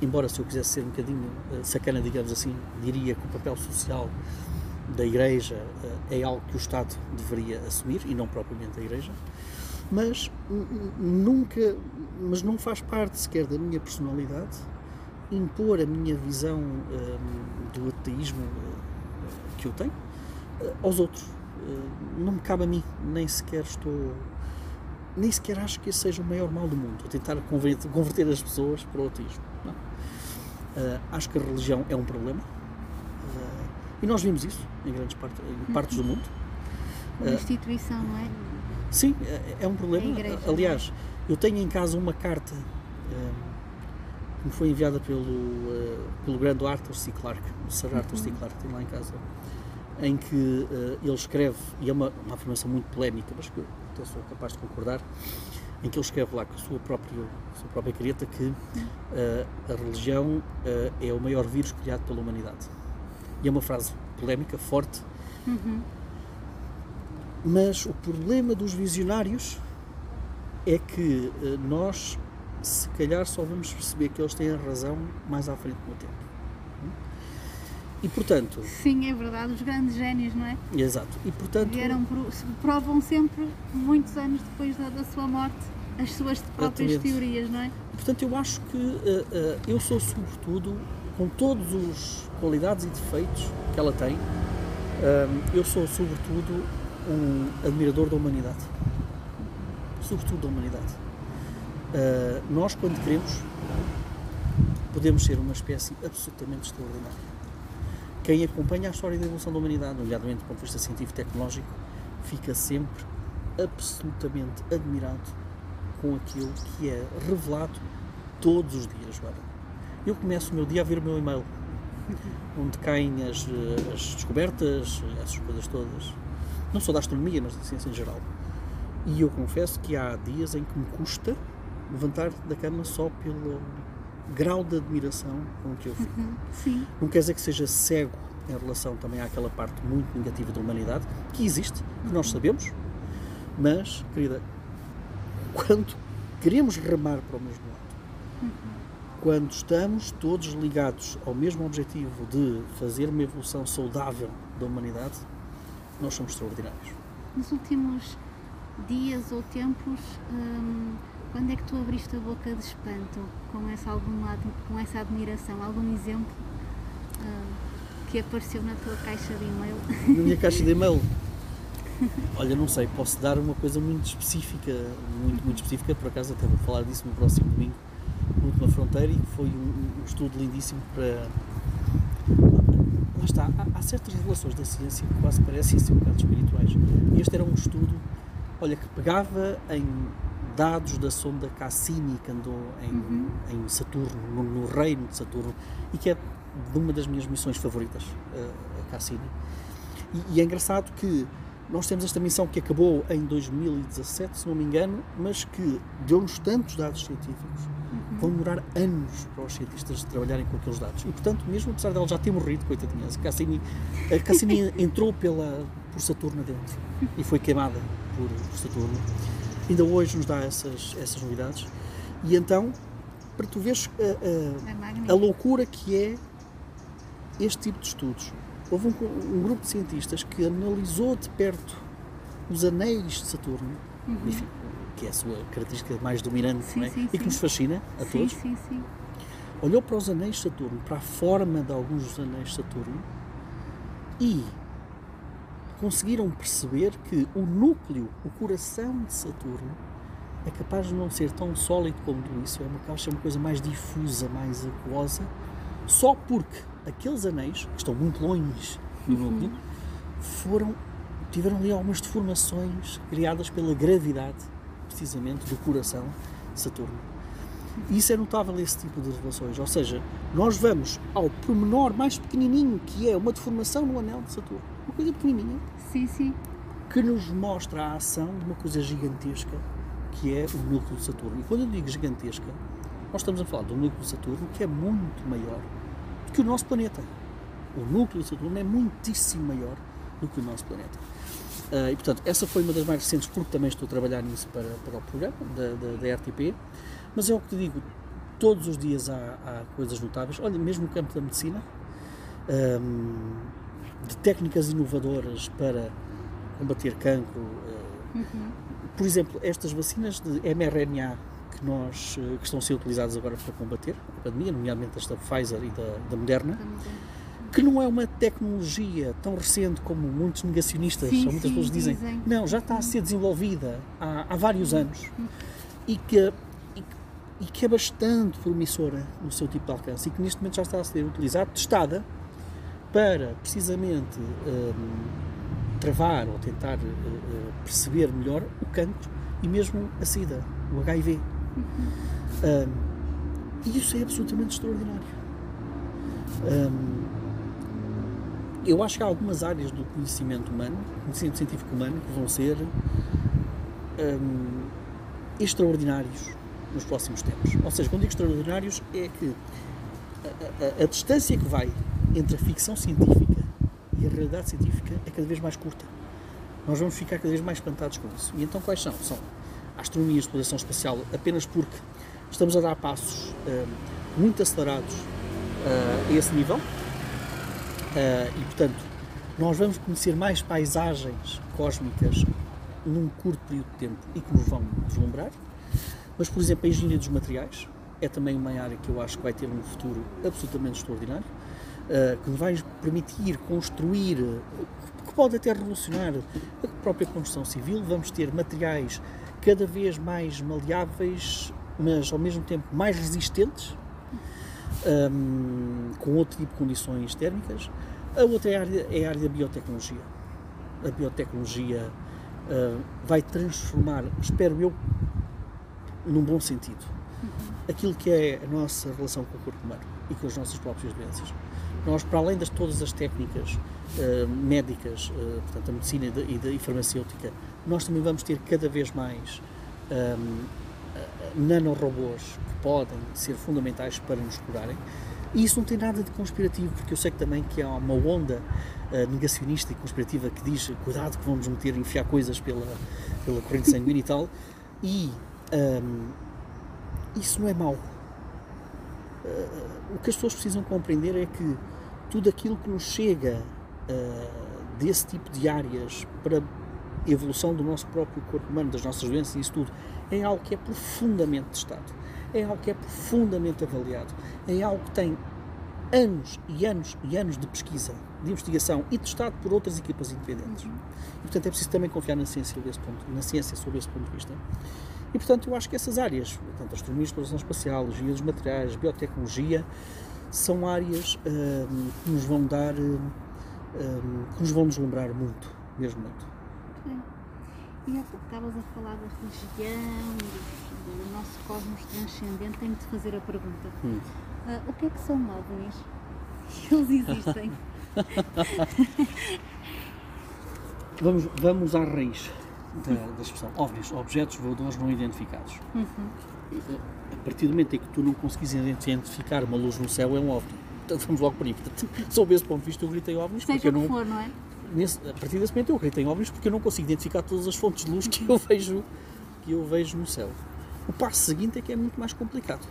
Embora se eu quisesse ser um bocadinho uh, sacana, digamos assim, diria que o papel social da Igreja eh, é algo que o Estado deveria assumir e não propriamente a Igreja, mas nunca, mas não faz parte sequer da minha personalidade impor a minha visão eh, do ateísmo eh, que eu tenho aos outros. não me cabe a mim, nem sequer estou, nem sequer acho que esse seja o maior mal do mundo, tentar converter, converter as pessoas para o ateísmo. Não. acho que a religião é um problema e nós vimos isso em grandes partes, em partes do mundo. Uma instituição, não é? Sim, é, é um problema. Igreja, é? Aliás, eu tenho em casa uma carta um, que me foi enviada pelo, uh, pelo grande Arthur C. Clarke, o Sir Arthur uhum. C. Clarke, tem lá em casa, em que uh, ele escreve, e é uma, uma afirmação muito polémica, mas que eu até sou capaz de concordar, em que ele escreve lá com a sua própria, a sua própria careta que uh, a religião é o maior vírus criado pela humanidade e é uma frase polémica, forte. Uhum. Mas o problema dos visionários é que uh, nós, se calhar, só vamos perceber que eles têm a razão mais à frente no tempo. E portanto. Sim, é verdade, os grandes génios, não é? Exato. E portanto. Vieram, provam sempre, muitos anos depois da, da sua morte, as suas próprias exatamente. teorias, não é? Portanto, eu acho que uh, uh, eu sou, sobretudo, com todos os qualidades e defeitos que ela tem, eu sou sobretudo um admirador da humanidade. Sobretudo da humanidade. Ah, nós, quando queremos, podemos ser uma espécie absolutamente extraordinária. Quem acompanha a história da evolução da humanidade, nomeadamente do ponto de vista científico-tecnológico, fica sempre absolutamente admirado com aquilo que é revelado todos os dias, Joana eu começo o meu dia a ver o meu e-mail, onde caem as, as descobertas, essas coisas todas. Não só da astronomia, mas da ciência em geral. E eu confesso que há dias em que me custa levantar da cama só pelo grau de admiração com que eu fico. Uhum, sim. Não quer dizer que seja cego em relação também àquela parte muito negativa da humanidade, que existe, que nós sabemos, mas, querida, quando queremos remar para o mesmo lado, uhum quando estamos todos ligados ao mesmo objetivo de fazer uma evolução saudável da humanidade, nós somos extraordinários. Nos últimos dias ou tempos, hum, quando é que tu abriste a boca de espanto com essa, alguma, com essa admiração? Algum exemplo hum, que apareceu na tua caixa de e-mail? Na minha caixa de e-mail? Olha, não sei, posso dar uma coisa muito específica, muito, muito específica, por acaso até vou falar disso no próximo domingo Última Fronteira e foi um, um, estudo lindíssimo para. Lá está, há, há, certas relações da ciência que quase parecem ser um bocado espirituais. E este era um estudo, olha, que pegava em dados da sonda Cassini que andou em, uhum. em Saturno, no, no, reino de Saturno, e que é de uma das minhas missões favoritas, a Cassini. E, e é engraçado que nós temos esta missão que acabou em 2017, se não me engano, mas que deu-nos tantos dados científicos. Vão demorar anos para os cientistas trabalharem com aqueles dados. E, portanto, mesmo apesar dela já ter morrido, coitadinha, a Cassini, a Cassini entrou pela, por Saturno dentro e foi queimada por, por Saturno. ainda hoje nos dá essas, essas novidades. E então, para tu veres a, É a, a magnífico. loucura que é este tipo de estudos. Houve um, um grupo de cientistas que analisou de perto os anéis de Saturno, enfim, que é a sua característica mais dominante Sim, é? sim, e que nos fascina a Sim, todos. sim, sim. Olhou para os anéis de Saturno, para a forma de alguns dos anéis de Saturno e conseguiram perceber que o núcleo, o coração de Saturno, é capaz de não ser tão sólido como isso, é uma caixa, uma coisa mais difusa, mais aquosa, só porque aqueles anéis, que estão muito longe do núcleo, foram, tiveram ali algumas deformações criadas pela gravidade, precisamente, do coração Saturno. Isso é notável, esse tipo de revelações. Ou seja, nós vamos ao pormenor mais pequenininho, que é uma deformação no anel de Saturno. Uma coisa pequenininha, Sim, sim. que nos mostra a ação de uma coisa gigantesca, que é o núcleo de Saturno. E quando eu digo gigantesca, nós estamos a falar do núcleo de Saturno, que é muito maior do que o nosso planeta. O núcleo de Saturno é muitíssimo maior do que o nosso planeta. Ah, e, portanto, essa foi uma das mais recentes, porque também estou a trabalhar nisso para, para o programa da, da, da RTP. Mas é o que te digo, todos os dias há, há coisas notáveis. Olha, mesmo no campo da medicina, ahm, de técnicas inovadoras para combater cancro. ah, Por exemplo, estas vacinas de mRNA que, nós, eh, que estão a ser utilizadas agora para combater a pandemia, nomeadamente esta Pfizer e da, da Moderna, a- que não é uma tecnologia tão recente como muitos negacionistas Sim, ou muitas sim, pessoas dizem. dizem. Não, já está a ser desenvolvida há, há vários anos e que, e, e que é bastante promissora no seu tipo de alcance e que neste momento já está a ser utilizada, testada, para precisamente hum, travar ou tentar eh, perceber melhor o cancro e mesmo a SIDA, o HIV. Hum, e isso é absolutamente extraordinário. Hum, eu acho que há algumas áreas do conhecimento humano, conhecimento científico humano, que vão ser hum, extraordinários nos próximos tempos. Ou seja, quando digo extraordinários, é que a, a- a distância que vai entre a ficção científica e a realidade científica é cada vez mais curta. Nós vamos ficar cada vez mais espantados com isso. E então quais são? São a astronomia e a exploração espacial, apenas porque estamos a dar passos hum, muito acelerados ah, a esse nível. Ah, e portanto, nós vamos conhecer mais paisagens cósmicas num curto período de tempo e que nos vão deslumbrar. Mas, por exemplo, a engenharia dos materiais é também uma área que eu acho que vai ter um futuro absolutamente extraordinário, ah, que vai permitir construir, que pode até revolucionar a própria construção civil. Vamos ter materiais cada vez mais maleáveis, mas ao mesmo tempo mais resistentes, hum, com outro tipo de condições térmicas. A outra área é a área da biotecnologia. A biotecnologia ah, vai transformar, espero eu, num bom sentido, aquilo que é a nossa relação com o corpo humano e com as nossas próprias doenças. Nós, para além de todas as técnicas ah, médicas, ah, portanto, a medicina e, da- e da- e farmacêutica, nós também vamos ter cada vez mais hum, nanorobôs que podem ser fundamentais para nos curarem. E isso não tem nada de conspirativo, porque eu sei que também que há uma onda eh, negacionista e conspirativa que diz cuidado que vamos meter, enfiar coisas pela, pela corrente sanguínea e tal. E hum, isso não é mau. Eh, o que as pessoas precisam compreender é que tudo aquilo que nos chega eh, desse tipo de áreas para evolução do nosso próprio corpo humano, das nossas doenças e isso tudo, é algo que é profundamente testado, é algo que é profundamente avaliado, é algo que tem anos e anos e anos de pesquisa, de investigação e testado por outras equipas independentes. E, portanto, é preciso também confiar na ciência, desse ponto, na ciência sob esse ponto de vista. E, portanto, eu acho que essas áreas, portanto, a astronomia, exploração espacial, a engenharia dos materiais, biotecnologia, são áreas hum, que nos vão dar, hum, hum, que nos vão deslumbrar muito, mesmo muito. E há pouco estavas a falar da religião, do, do nosso cosmos transcendente. Tenho de fazer a pergunta: Hum. Ah, o que é que são OVNIs? Eles existem? Vamos, vamos à raiz da, da expressão. OVNIs, objetos voadores não identificados. A partir do momento em que tu não conseguis identificar uma luz no céu, é um OVNI. Então vamos logo por aí. Portanto, sob esse ponto de vista, eu gritei OVNIs porque Seja eu o que não, for, não é? Nesse, a partir desse momento eu acredito em OVNIs porque eu não consigo identificar todas as fontes de luz que eu vejo, que eu vejo no céu. O passo seguinte é que é muito mais complicado,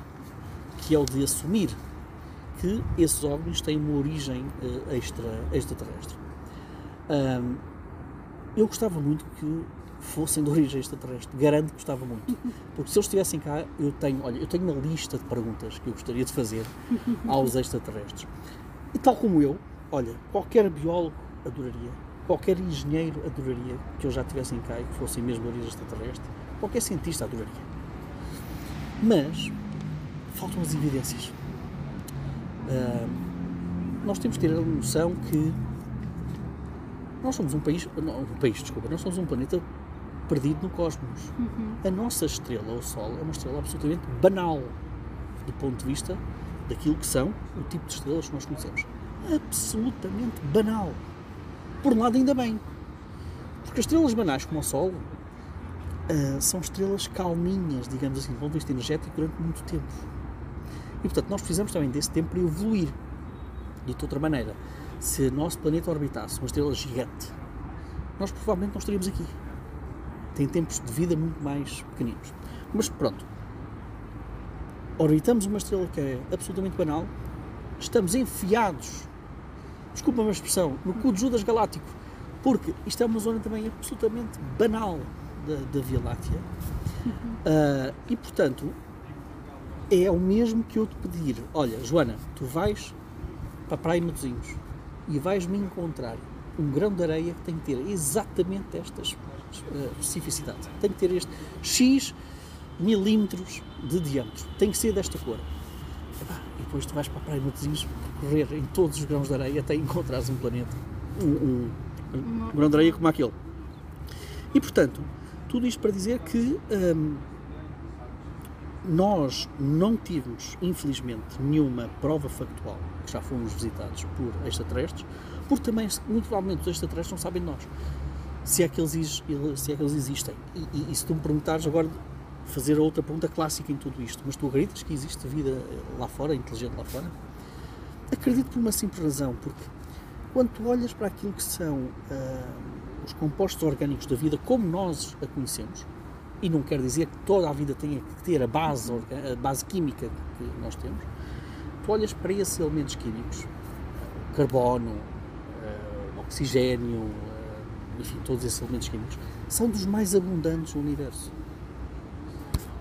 que é o de assumir que esses OVNIs têm uma origem uh, extra, extraterrestre. Um, eu gostava muito que fossem de origem extraterrestre, garanto que gostava muito. Porque se eles estivessem cá, eu tenho, olha, eu tenho uma lista de perguntas que eu gostaria de fazer aos extraterrestres. E tal como eu, olha, qualquer biólogo adoraria, qualquer engenheiro adoraria que eles já estivessem cá e que fossem mesmo origem extraterrestre, qualquer cientista adoraria. Mas faltam as evidências. Uh, nós temos que ter a noção que nós somos um país, não, um país, desculpa, nós somos um planeta perdido no cosmos. Uhum. A nossa estrela, o Sol, é uma estrela absolutamente banal do ponto de vista daquilo que são o tipo de estrelas que nós conhecemos. Absolutamente banal. Por um lado, ainda bem. Porque as estrelas banais, como o Sol, uh, são estrelas calminhas, digamos assim, do ponto de vista energético, durante muito tempo. E, portanto, nós precisamos também desse tempo para evoluir. de outra maneira, se o nosso planeta orbitasse uma estrela gigante, nós provavelmente não estaríamos aqui. Tem tempos de vida muito mais pequeninos. Mas pronto, orbitamos uma estrela que é absolutamente banal, estamos enfiados, desculpa a expressão, no cu de Judas Galáctico, porque isto é uma zona também absolutamente banal da, da Via Láctea. Uh, e portanto, é o mesmo que eu te pedir: olha, Joana, tu vais para a Praia de Matosinhos e vais-me encontrar um grão de areia que tem que ter exatamente estas uh, especificidades. Tem que ter este X milímetros de diâmetro. Tem que ser desta cor. E depois tu vais para a Praia Matosinhos correr em todos os grãos de areia até encontrares um planeta, um, um, um grão de areia como aquele. E portanto, tudo isto para dizer que hum, nós não tivemos, infelizmente, nenhuma prova factual que já fomos visitados por extraterrestres, porque também, muito provavelmente, os extraterrestres não sabem de nós. Se é que eles, se é que eles existem. E, e, e se tu me perguntares agora, fazer outra pergunta clássica em tudo isto, mas tu acreditas que existe vida lá fora, inteligente lá fora? Acredito por uma simples razão, porque quando tu olhas para aquilo que são uh, os compostos orgânicos da vida como nós a conhecemos, e não quer dizer que toda a vida tenha que ter a base, a base química que nós temos, tu olhas para esses elementos químicos, carbono, uh, oxigênio, uh, enfim, todos esses elementos químicos, são dos mais abundantes no universo.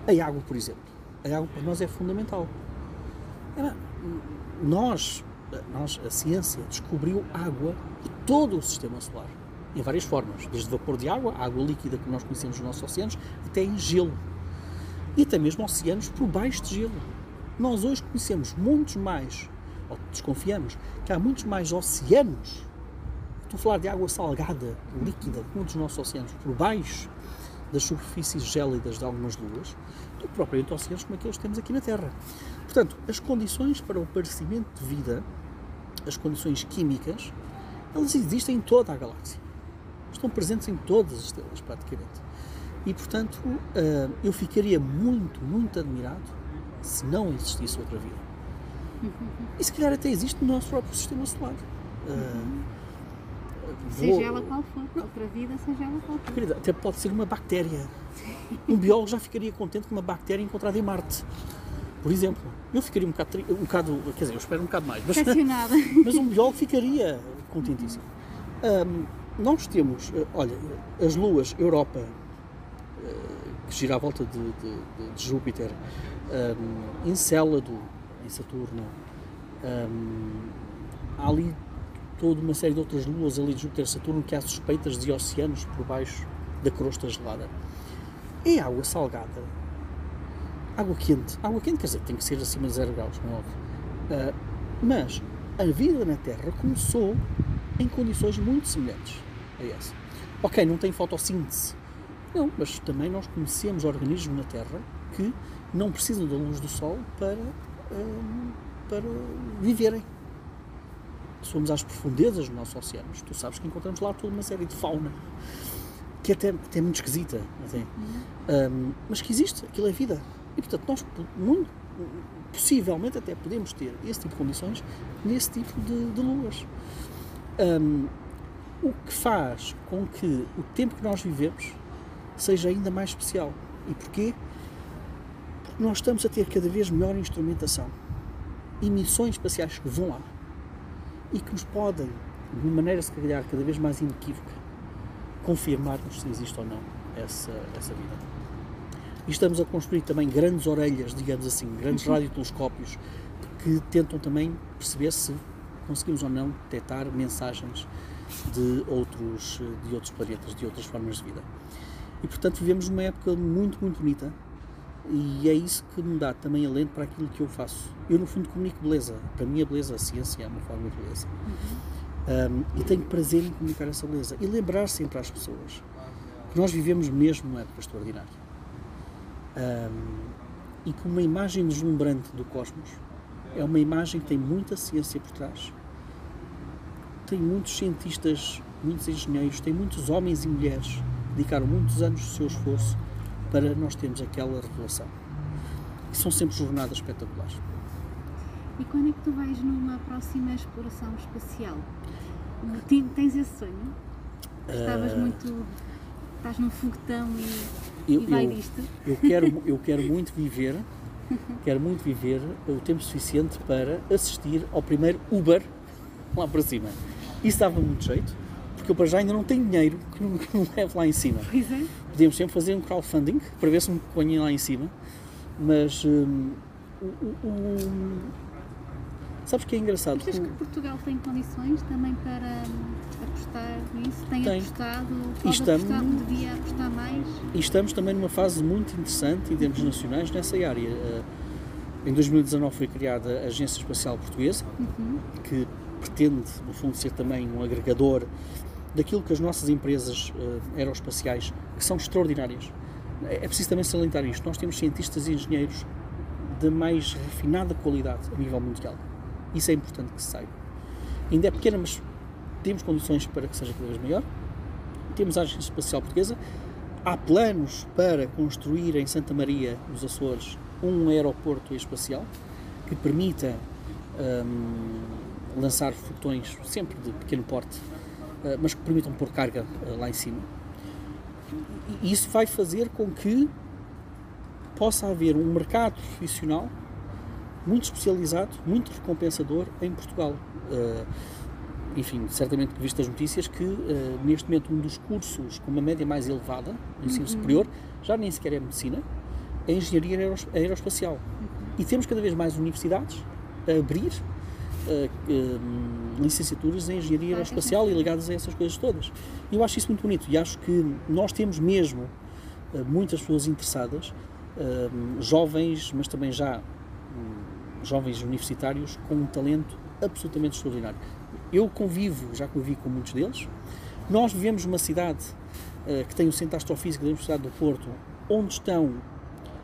A água, por exemplo. A água para nós é fundamental. Nós, nós, a ciência, descobriu água em todo o sistema solar em várias formas, desde vapor de água, água líquida que nós conhecemos nos nossos oceanos, até em gelo. E até mesmo oceanos por baixo de gelo. Nós hoje conhecemos muitos mais, ou desconfiamos, que há muitos mais oceanos, estou a falar de água salgada, líquida, de muitos dos nossos oceanos, por baixo das superfícies gélidas de algumas luas, do que propriamente oceanos como aqueles que temos aqui na Terra. Portanto, as condições para o aparecimento de vida, as condições químicas, elas existem em toda a galáxia estão presentes em todas as estrelas, praticamente. E, portanto, uh, eu ficaria muito, muito admirado se não existisse outra vida. E se calhar até existe no nosso próprio sistema solar. Uh, seja ela qual for, outra vida, seja ela qual for. Querida, até pode ser uma bactéria. Um biólogo já ficaria contente com uma bactéria encontrada em Marte. Por exemplo, eu ficaria um bocado, um bocado quer dizer, eu espero um bocado mais, mas, mas um biólogo ficaria contentíssimo. Um, nós temos, eh, olha, as luas Europa, eh, que gira à volta de, de, de Júpiter, um, Encélado, em Saturno, um, há ali toda uma série de outras luas ali de Júpiter Saturno que há suspeitas de oceanos por baixo da crosta gelada. É água salgada, água quente. Água quente, quer dizer, tem que ser acima de 0 graus, não é. Uh, mas a vida na Terra começou em condições muito semelhantes a essa. Ok, não tem fotossíntese. Não, mas também nós conhecemos organismos na Terra que não precisam da luz do Sol para, um, para viverem. Se formos às profundezas dos nossos oceanos, tu sabes que encontramos lá toda uma série de fauna que é até, até muito esquisita, até. Um, mas que existe, aquilo é vida. E portanto, nós muito, possivelmente até podemos ter esse tipo de condições nesse tipo de, de luas. Um, o que faz com que o tempo que nós vivemos seja ainda mais especial. E porquê? Porque nós estamos a ter cada vez melhor instrumentação e missões espaciais que vão lá e que nos podem, de maneira se calhar cada vez mais inequívoca, confirmar-nos se existe ou não essa, essa vida. E estamos a construir também grandes orelhas, digamos assim, grandes radiotelescópios que tentam também perceber se conseguimos ou não detectar mensagens de outros, de outros planetas, de outras formas de vida. E portanto vivemos numa época muito, muito bonita e é isso que me dá também alento para aquilo que eu faço. Eu, no fundo, comunico beleza. Para mim, a beleza, a ciência é uma forma de beleza. Uhum. Um, e tenho prazer em comunicar essa beleza. E lembrar sempre às pessoas que nós vivemos mesmo numa época extraordinária. Um, e que uma imagem deslumbrante do cosmos é uma imagem que tem muita ciência por trás. Tem muitos cientistas, muitos engenheiros, tem muitos homens e mulheres que dedicaram muitos anos do seu esforço para nós termos aquela revelação. E são sempre jornadas espetaculares. E quando é que tu vais numa próxima exploração espacial? Tens esse sonho? Estavas uh, muito. estás num foguetão e, eu, e vai eu, disto? Eu quero, eu quero muito viver, quero muito viver o tempo suficiente para assistir ao primeiro Uber lá para cima. Isso dava muito jeito, porque eu para já ainda não tenho dinheiro que não, que não leve lá em cima. Pois é. Podíamos sempre fazer um crowdfunding para ver se me ponham lá em cima, mas um, o, o, sabes que é engraçado? Achas que Portugal tem condições também para hum, apostar nisso? Tem, tem. apostado? Pode estamos, apostar, devia apostar mais? E estamos também numa fase muito interessante em termos nacionais nessa área. Uh, em 2019 foi criada a Agência Espacial Portuguesa, uhum. que pretende, no fundo, ser também um agregador daquilo que as nossas empresas uh, aeroespaciais, que são extraordinárias. É, é preciso também salientar isto. Nós temos cientistas e engenheiros de mais refinada qualidade a nível mundial. Isso é importante que se saiba. Ainda é pequena, mas temos condições para que seja cada vez maior. Temos a Agência Espacial Portuguesa. Há planos para construir em Santa Maria, nos Açores, um aeroporto espacial que permita um, lançar foguetões sempre de pequeno porte eh, mas que permitam pôr carga eh, lá em cima. E isso vai fazer com que possa haver um mercado profissional muito especializado, muito recompensador em Portugal. Uh, enfim, certamente que viste as notícias que neste momento um dos cursos com uma média mais elevada no ensino uhum. superior já nem sequer é medicina, é engenharia aeroespacial. Uhum. E temos cada vez mais universidades a abrir licenciaturas em engenharia aeroespacial e ligadas a essas coisas todas. E eu acho isso muito bonito e acho que nós temos mesmo uh, muitas pessoas interessadas, jovens, mas também já um, jovens universitários com um talento absolutamente extraordinário. Eu convivo, já convivi com muitos deles. Nós vivemos numa cidade que tem o Centro Astrofísico da Universidade do Porto, onde estão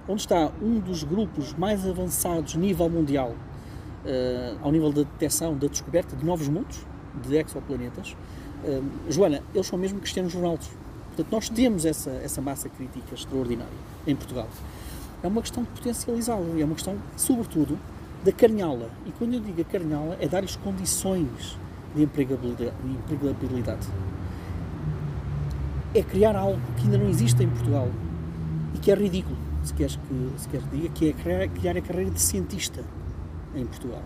onde está um dos grupos mais avançados nível mundial uh, ao nível da detecção, da descoberta de novos mundos, de exoplanetas. Uh, Joana, eles são mesmo cristianos Ronaldos. Portanto, nós temos essa, essa massa crítica extraordinária em Portugal. É uma questão de potencializá-la, é uma questão, sobretudo, de acarinhá-la. E quando eu digo acarinhá-la, é dar-lhes condições de empregabilidade, de empregabilidade. É criar algo que ainda não existe em Portugal e que é ridículo, se queres que, se queres que diga, que é criar, criar a carreira de cientista em Portugal.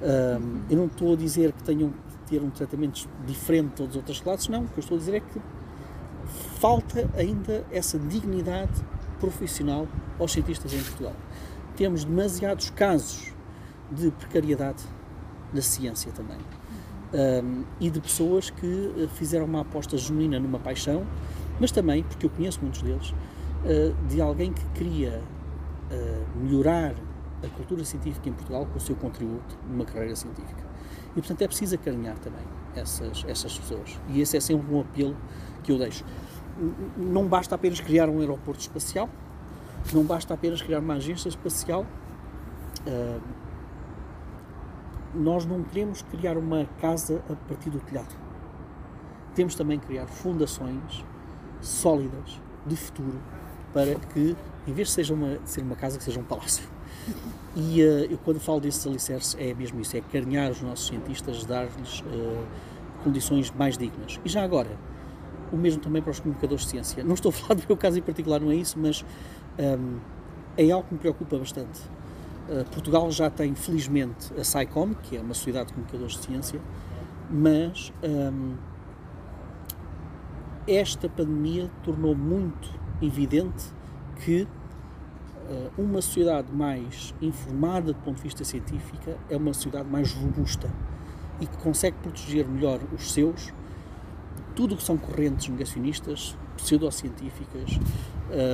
Um, eu não estou a dizer que tenham que ter um tratamento diferente de todas as outras classes, não. O que eu estou a dizer é que falta ainda essa dignidade profissional aos cientistas em Portugal. Temos demasiados casos de precariedade na ciência também. Um, e de pessoas que eh, fizeram uma aposta genuína numa paixão, mas também, porque eu conheço muitos deles, uh, de alguém que queria uh, melhorar a cultura científica em Portugal com o seu contributo numa carreira científica. E, portanto, é preciso acarinhar também essas, essas pessoas. E esse é sempre um apelo que eu deixo. Não basta apenas criar um aeroporto espacial, não basta apenas criar uma agência espacial. Uh, nós não queremos criar uma casa a partir do telhado. Temos também que criar fundações sólidas de futuro para que, em vez de seja uma, de ser uma casa, que seja um palácio. E uh, eu, quando falo desses alicerces, é mesmo isso: é carinhar os nossos cientistas, dar-lhes uh, condições mais dignas. E já agora, o mesmo também para os comunicadores de ciência. Não estou a falar do meu caso em particular, não é isso, mas um, é algo que me preocupa bastante. Uh, Portugal já tem, felizmente, a SciCom, que é uma sociedade de comunicadores de ciência, mas um, esta pandemia tornou muito evidente que uma sociedade mais informada do ponto de vista científico é uma sociedade mais robusta e que consegue proteger melhor os seus tudo o que são correntes negacionistas, pseudocientíficas,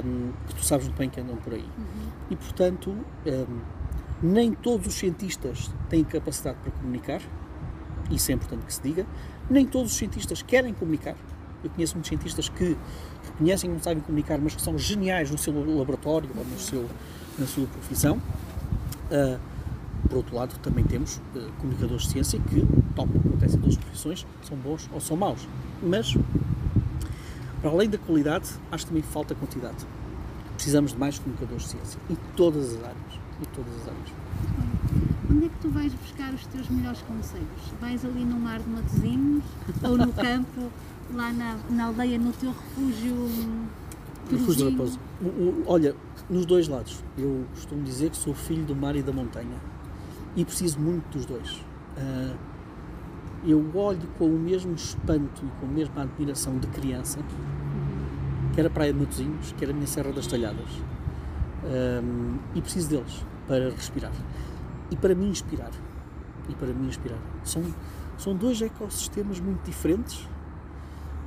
um, que tu sabes muito bem que andam por aí. Uhum. E, portanto, um, nem todos os cientistas têm capacidade para comunicar, isso é importante que se diga, nem todos os cientistas querem comunicar. Eu conheço muitos cientistas que, que conhecem e não sabem comunicar, mas que são geniais no seu laboratório ou no seu, na sua profissão. Uh, por outro lado, também temos uh, comunicadores de ciência que, tal como acontece em todas as profissões, são bons ou são maus. Mas, para além da qualidade, acho que também falta quantidade. Precisamos de mais comunicadores de ciência, em todas as áreas. Em todas as áreas. Onde é que tu vais buscar os teus melhores conselhos? Vais ali no mar de Matosinhos ou no campo, lá na, na aldeia, no teu refúgio? Refúgio de Raposo. Olha, nos dois lados. Eu costumo dizer que sou filho do mar e da montanha e preciso muito dos dois. Uh, eu olho com o mesmo espanto e com a mesma admiração de criança, quer a Praia de Matosinhos, quer a minha Serra das Talhadas, e preciso deles para respirar e para me inspirar. E para me inspirar. São, são dois ecossistemas muito diferentes,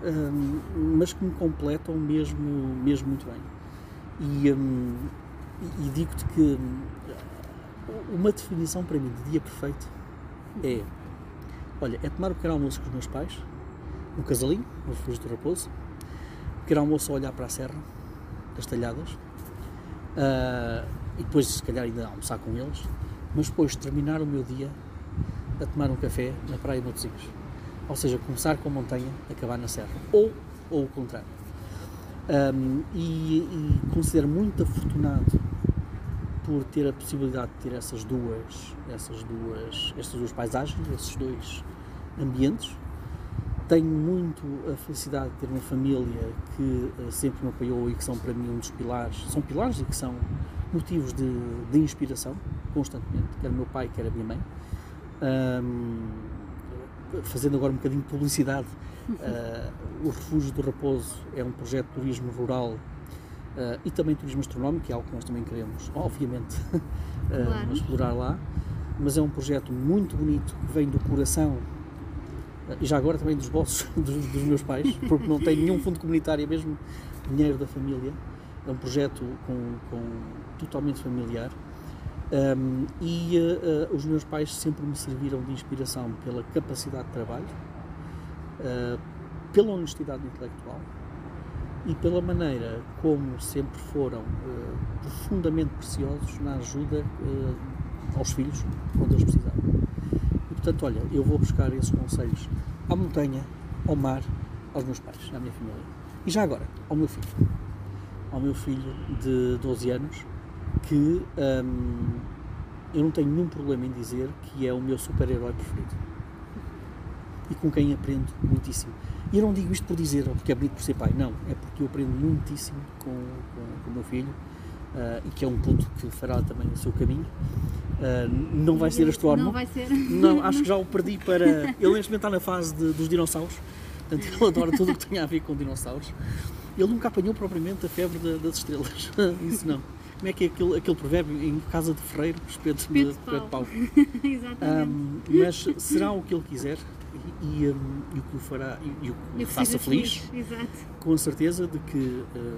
um, mas que me completam mesmo, mesmo muito bem. E, um, e digo-te que uma definição para mim de dia perfeito é olha, é tomar o pequeno almoço com os meus pais, no casalinho, no refúgio do Raposo, pequeno almoço a olhar para a serra, das talhadas, uh, e depois se calhar ainda almoçar com eles, mas depois terminar o meu dia a tomar um café na praia de Matosinhos. Ou seja, começar com a montanha, acabar na serra. Ou, ou o contrário. Um, e, e considero muito afortunado por ter a possibilidade de ter essas duas, essas duas, estas duas paisagens, esses dois ambientes. Tenho muito a felicidade de ter uma família que uh, sempre me apoiou e que são para mim um dos pilares, são pilares e que são motivos de, de inspiração constantemente, quer meu pai, quer a minha mãe. Um, fazendo agora um bocadinho de publicidade, uh, o Refúgio do Raposo é um projeto de turismo rural Uh, e também turismo astronómico, que é algo que nós também queremos, obviamente, uh, claro. explorar lá. Mas é um projeto muito bonito que vem do coração e já agora também dos bolsos dos, dos, meus pais, porque não tem nenhum fundo comunitário, é mesmo dinheiro da família. É um projeto com, com totalmente familiar. Um, e os meus pais sempre me serviram de inspiração pela capacidade de trabalho, pela honestidade intelectual e pela maneira como sempre foram uh, profundamente preciosos na ajuda uh, aos filhos quando eles precisavam. E portanto, olha, eu vou buscar esses conselhos à montanha, ao mar, aos meus pais, à minha família. E já agora, ao meu filho. Ao meu filho de 12 anos, que um, eu não tenho nenhum problema em dizer que é o meu super-herói preferido. E com quem aprendo muitíssimo. E eu não digo isto por dizer, ou porque é bonito por ser pai, não. É porque eu aprendo muitíssimo com, com, com o meu filho uh, e que é um ponto que fará também o seu caminho. Uh, não vai ser astrónomo. Não vai ser. Não, acho que já o perdi para. Ele neste momento está na fase de, dos dinossauros, portanto ele adora tudo o que tem a ver com dinossauros. Ele nunca apanhou propriamente a febre de, das estrelas, isso não. Como é que é aquele, aquele provérbio em casa de ferreiro, espeto, espeto de, de pau? Exatamente. Um, mas será o que ele quiser e, um, e o que o fará e, e o que faça feliz, feliz. com a certeza de que uh,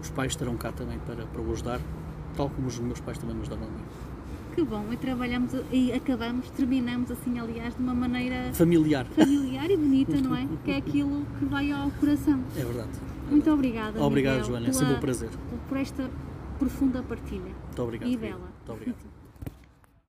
os pais estarão cá também para, para o ajudar, tal como os meus pais também nos deram a mim. Que bom, e trabalhamos e acabamos, terminamos assim, aliás, de uma maneira familiar, familiar e bonita, não é? Que é aquilo que vai ao coração. É verdade. É Muito obrigada. Obrigado, Miguel, Joana, é sempre um prazer. Por esta profunda partilha. Muito obrigado. E bela. Muito obrigado.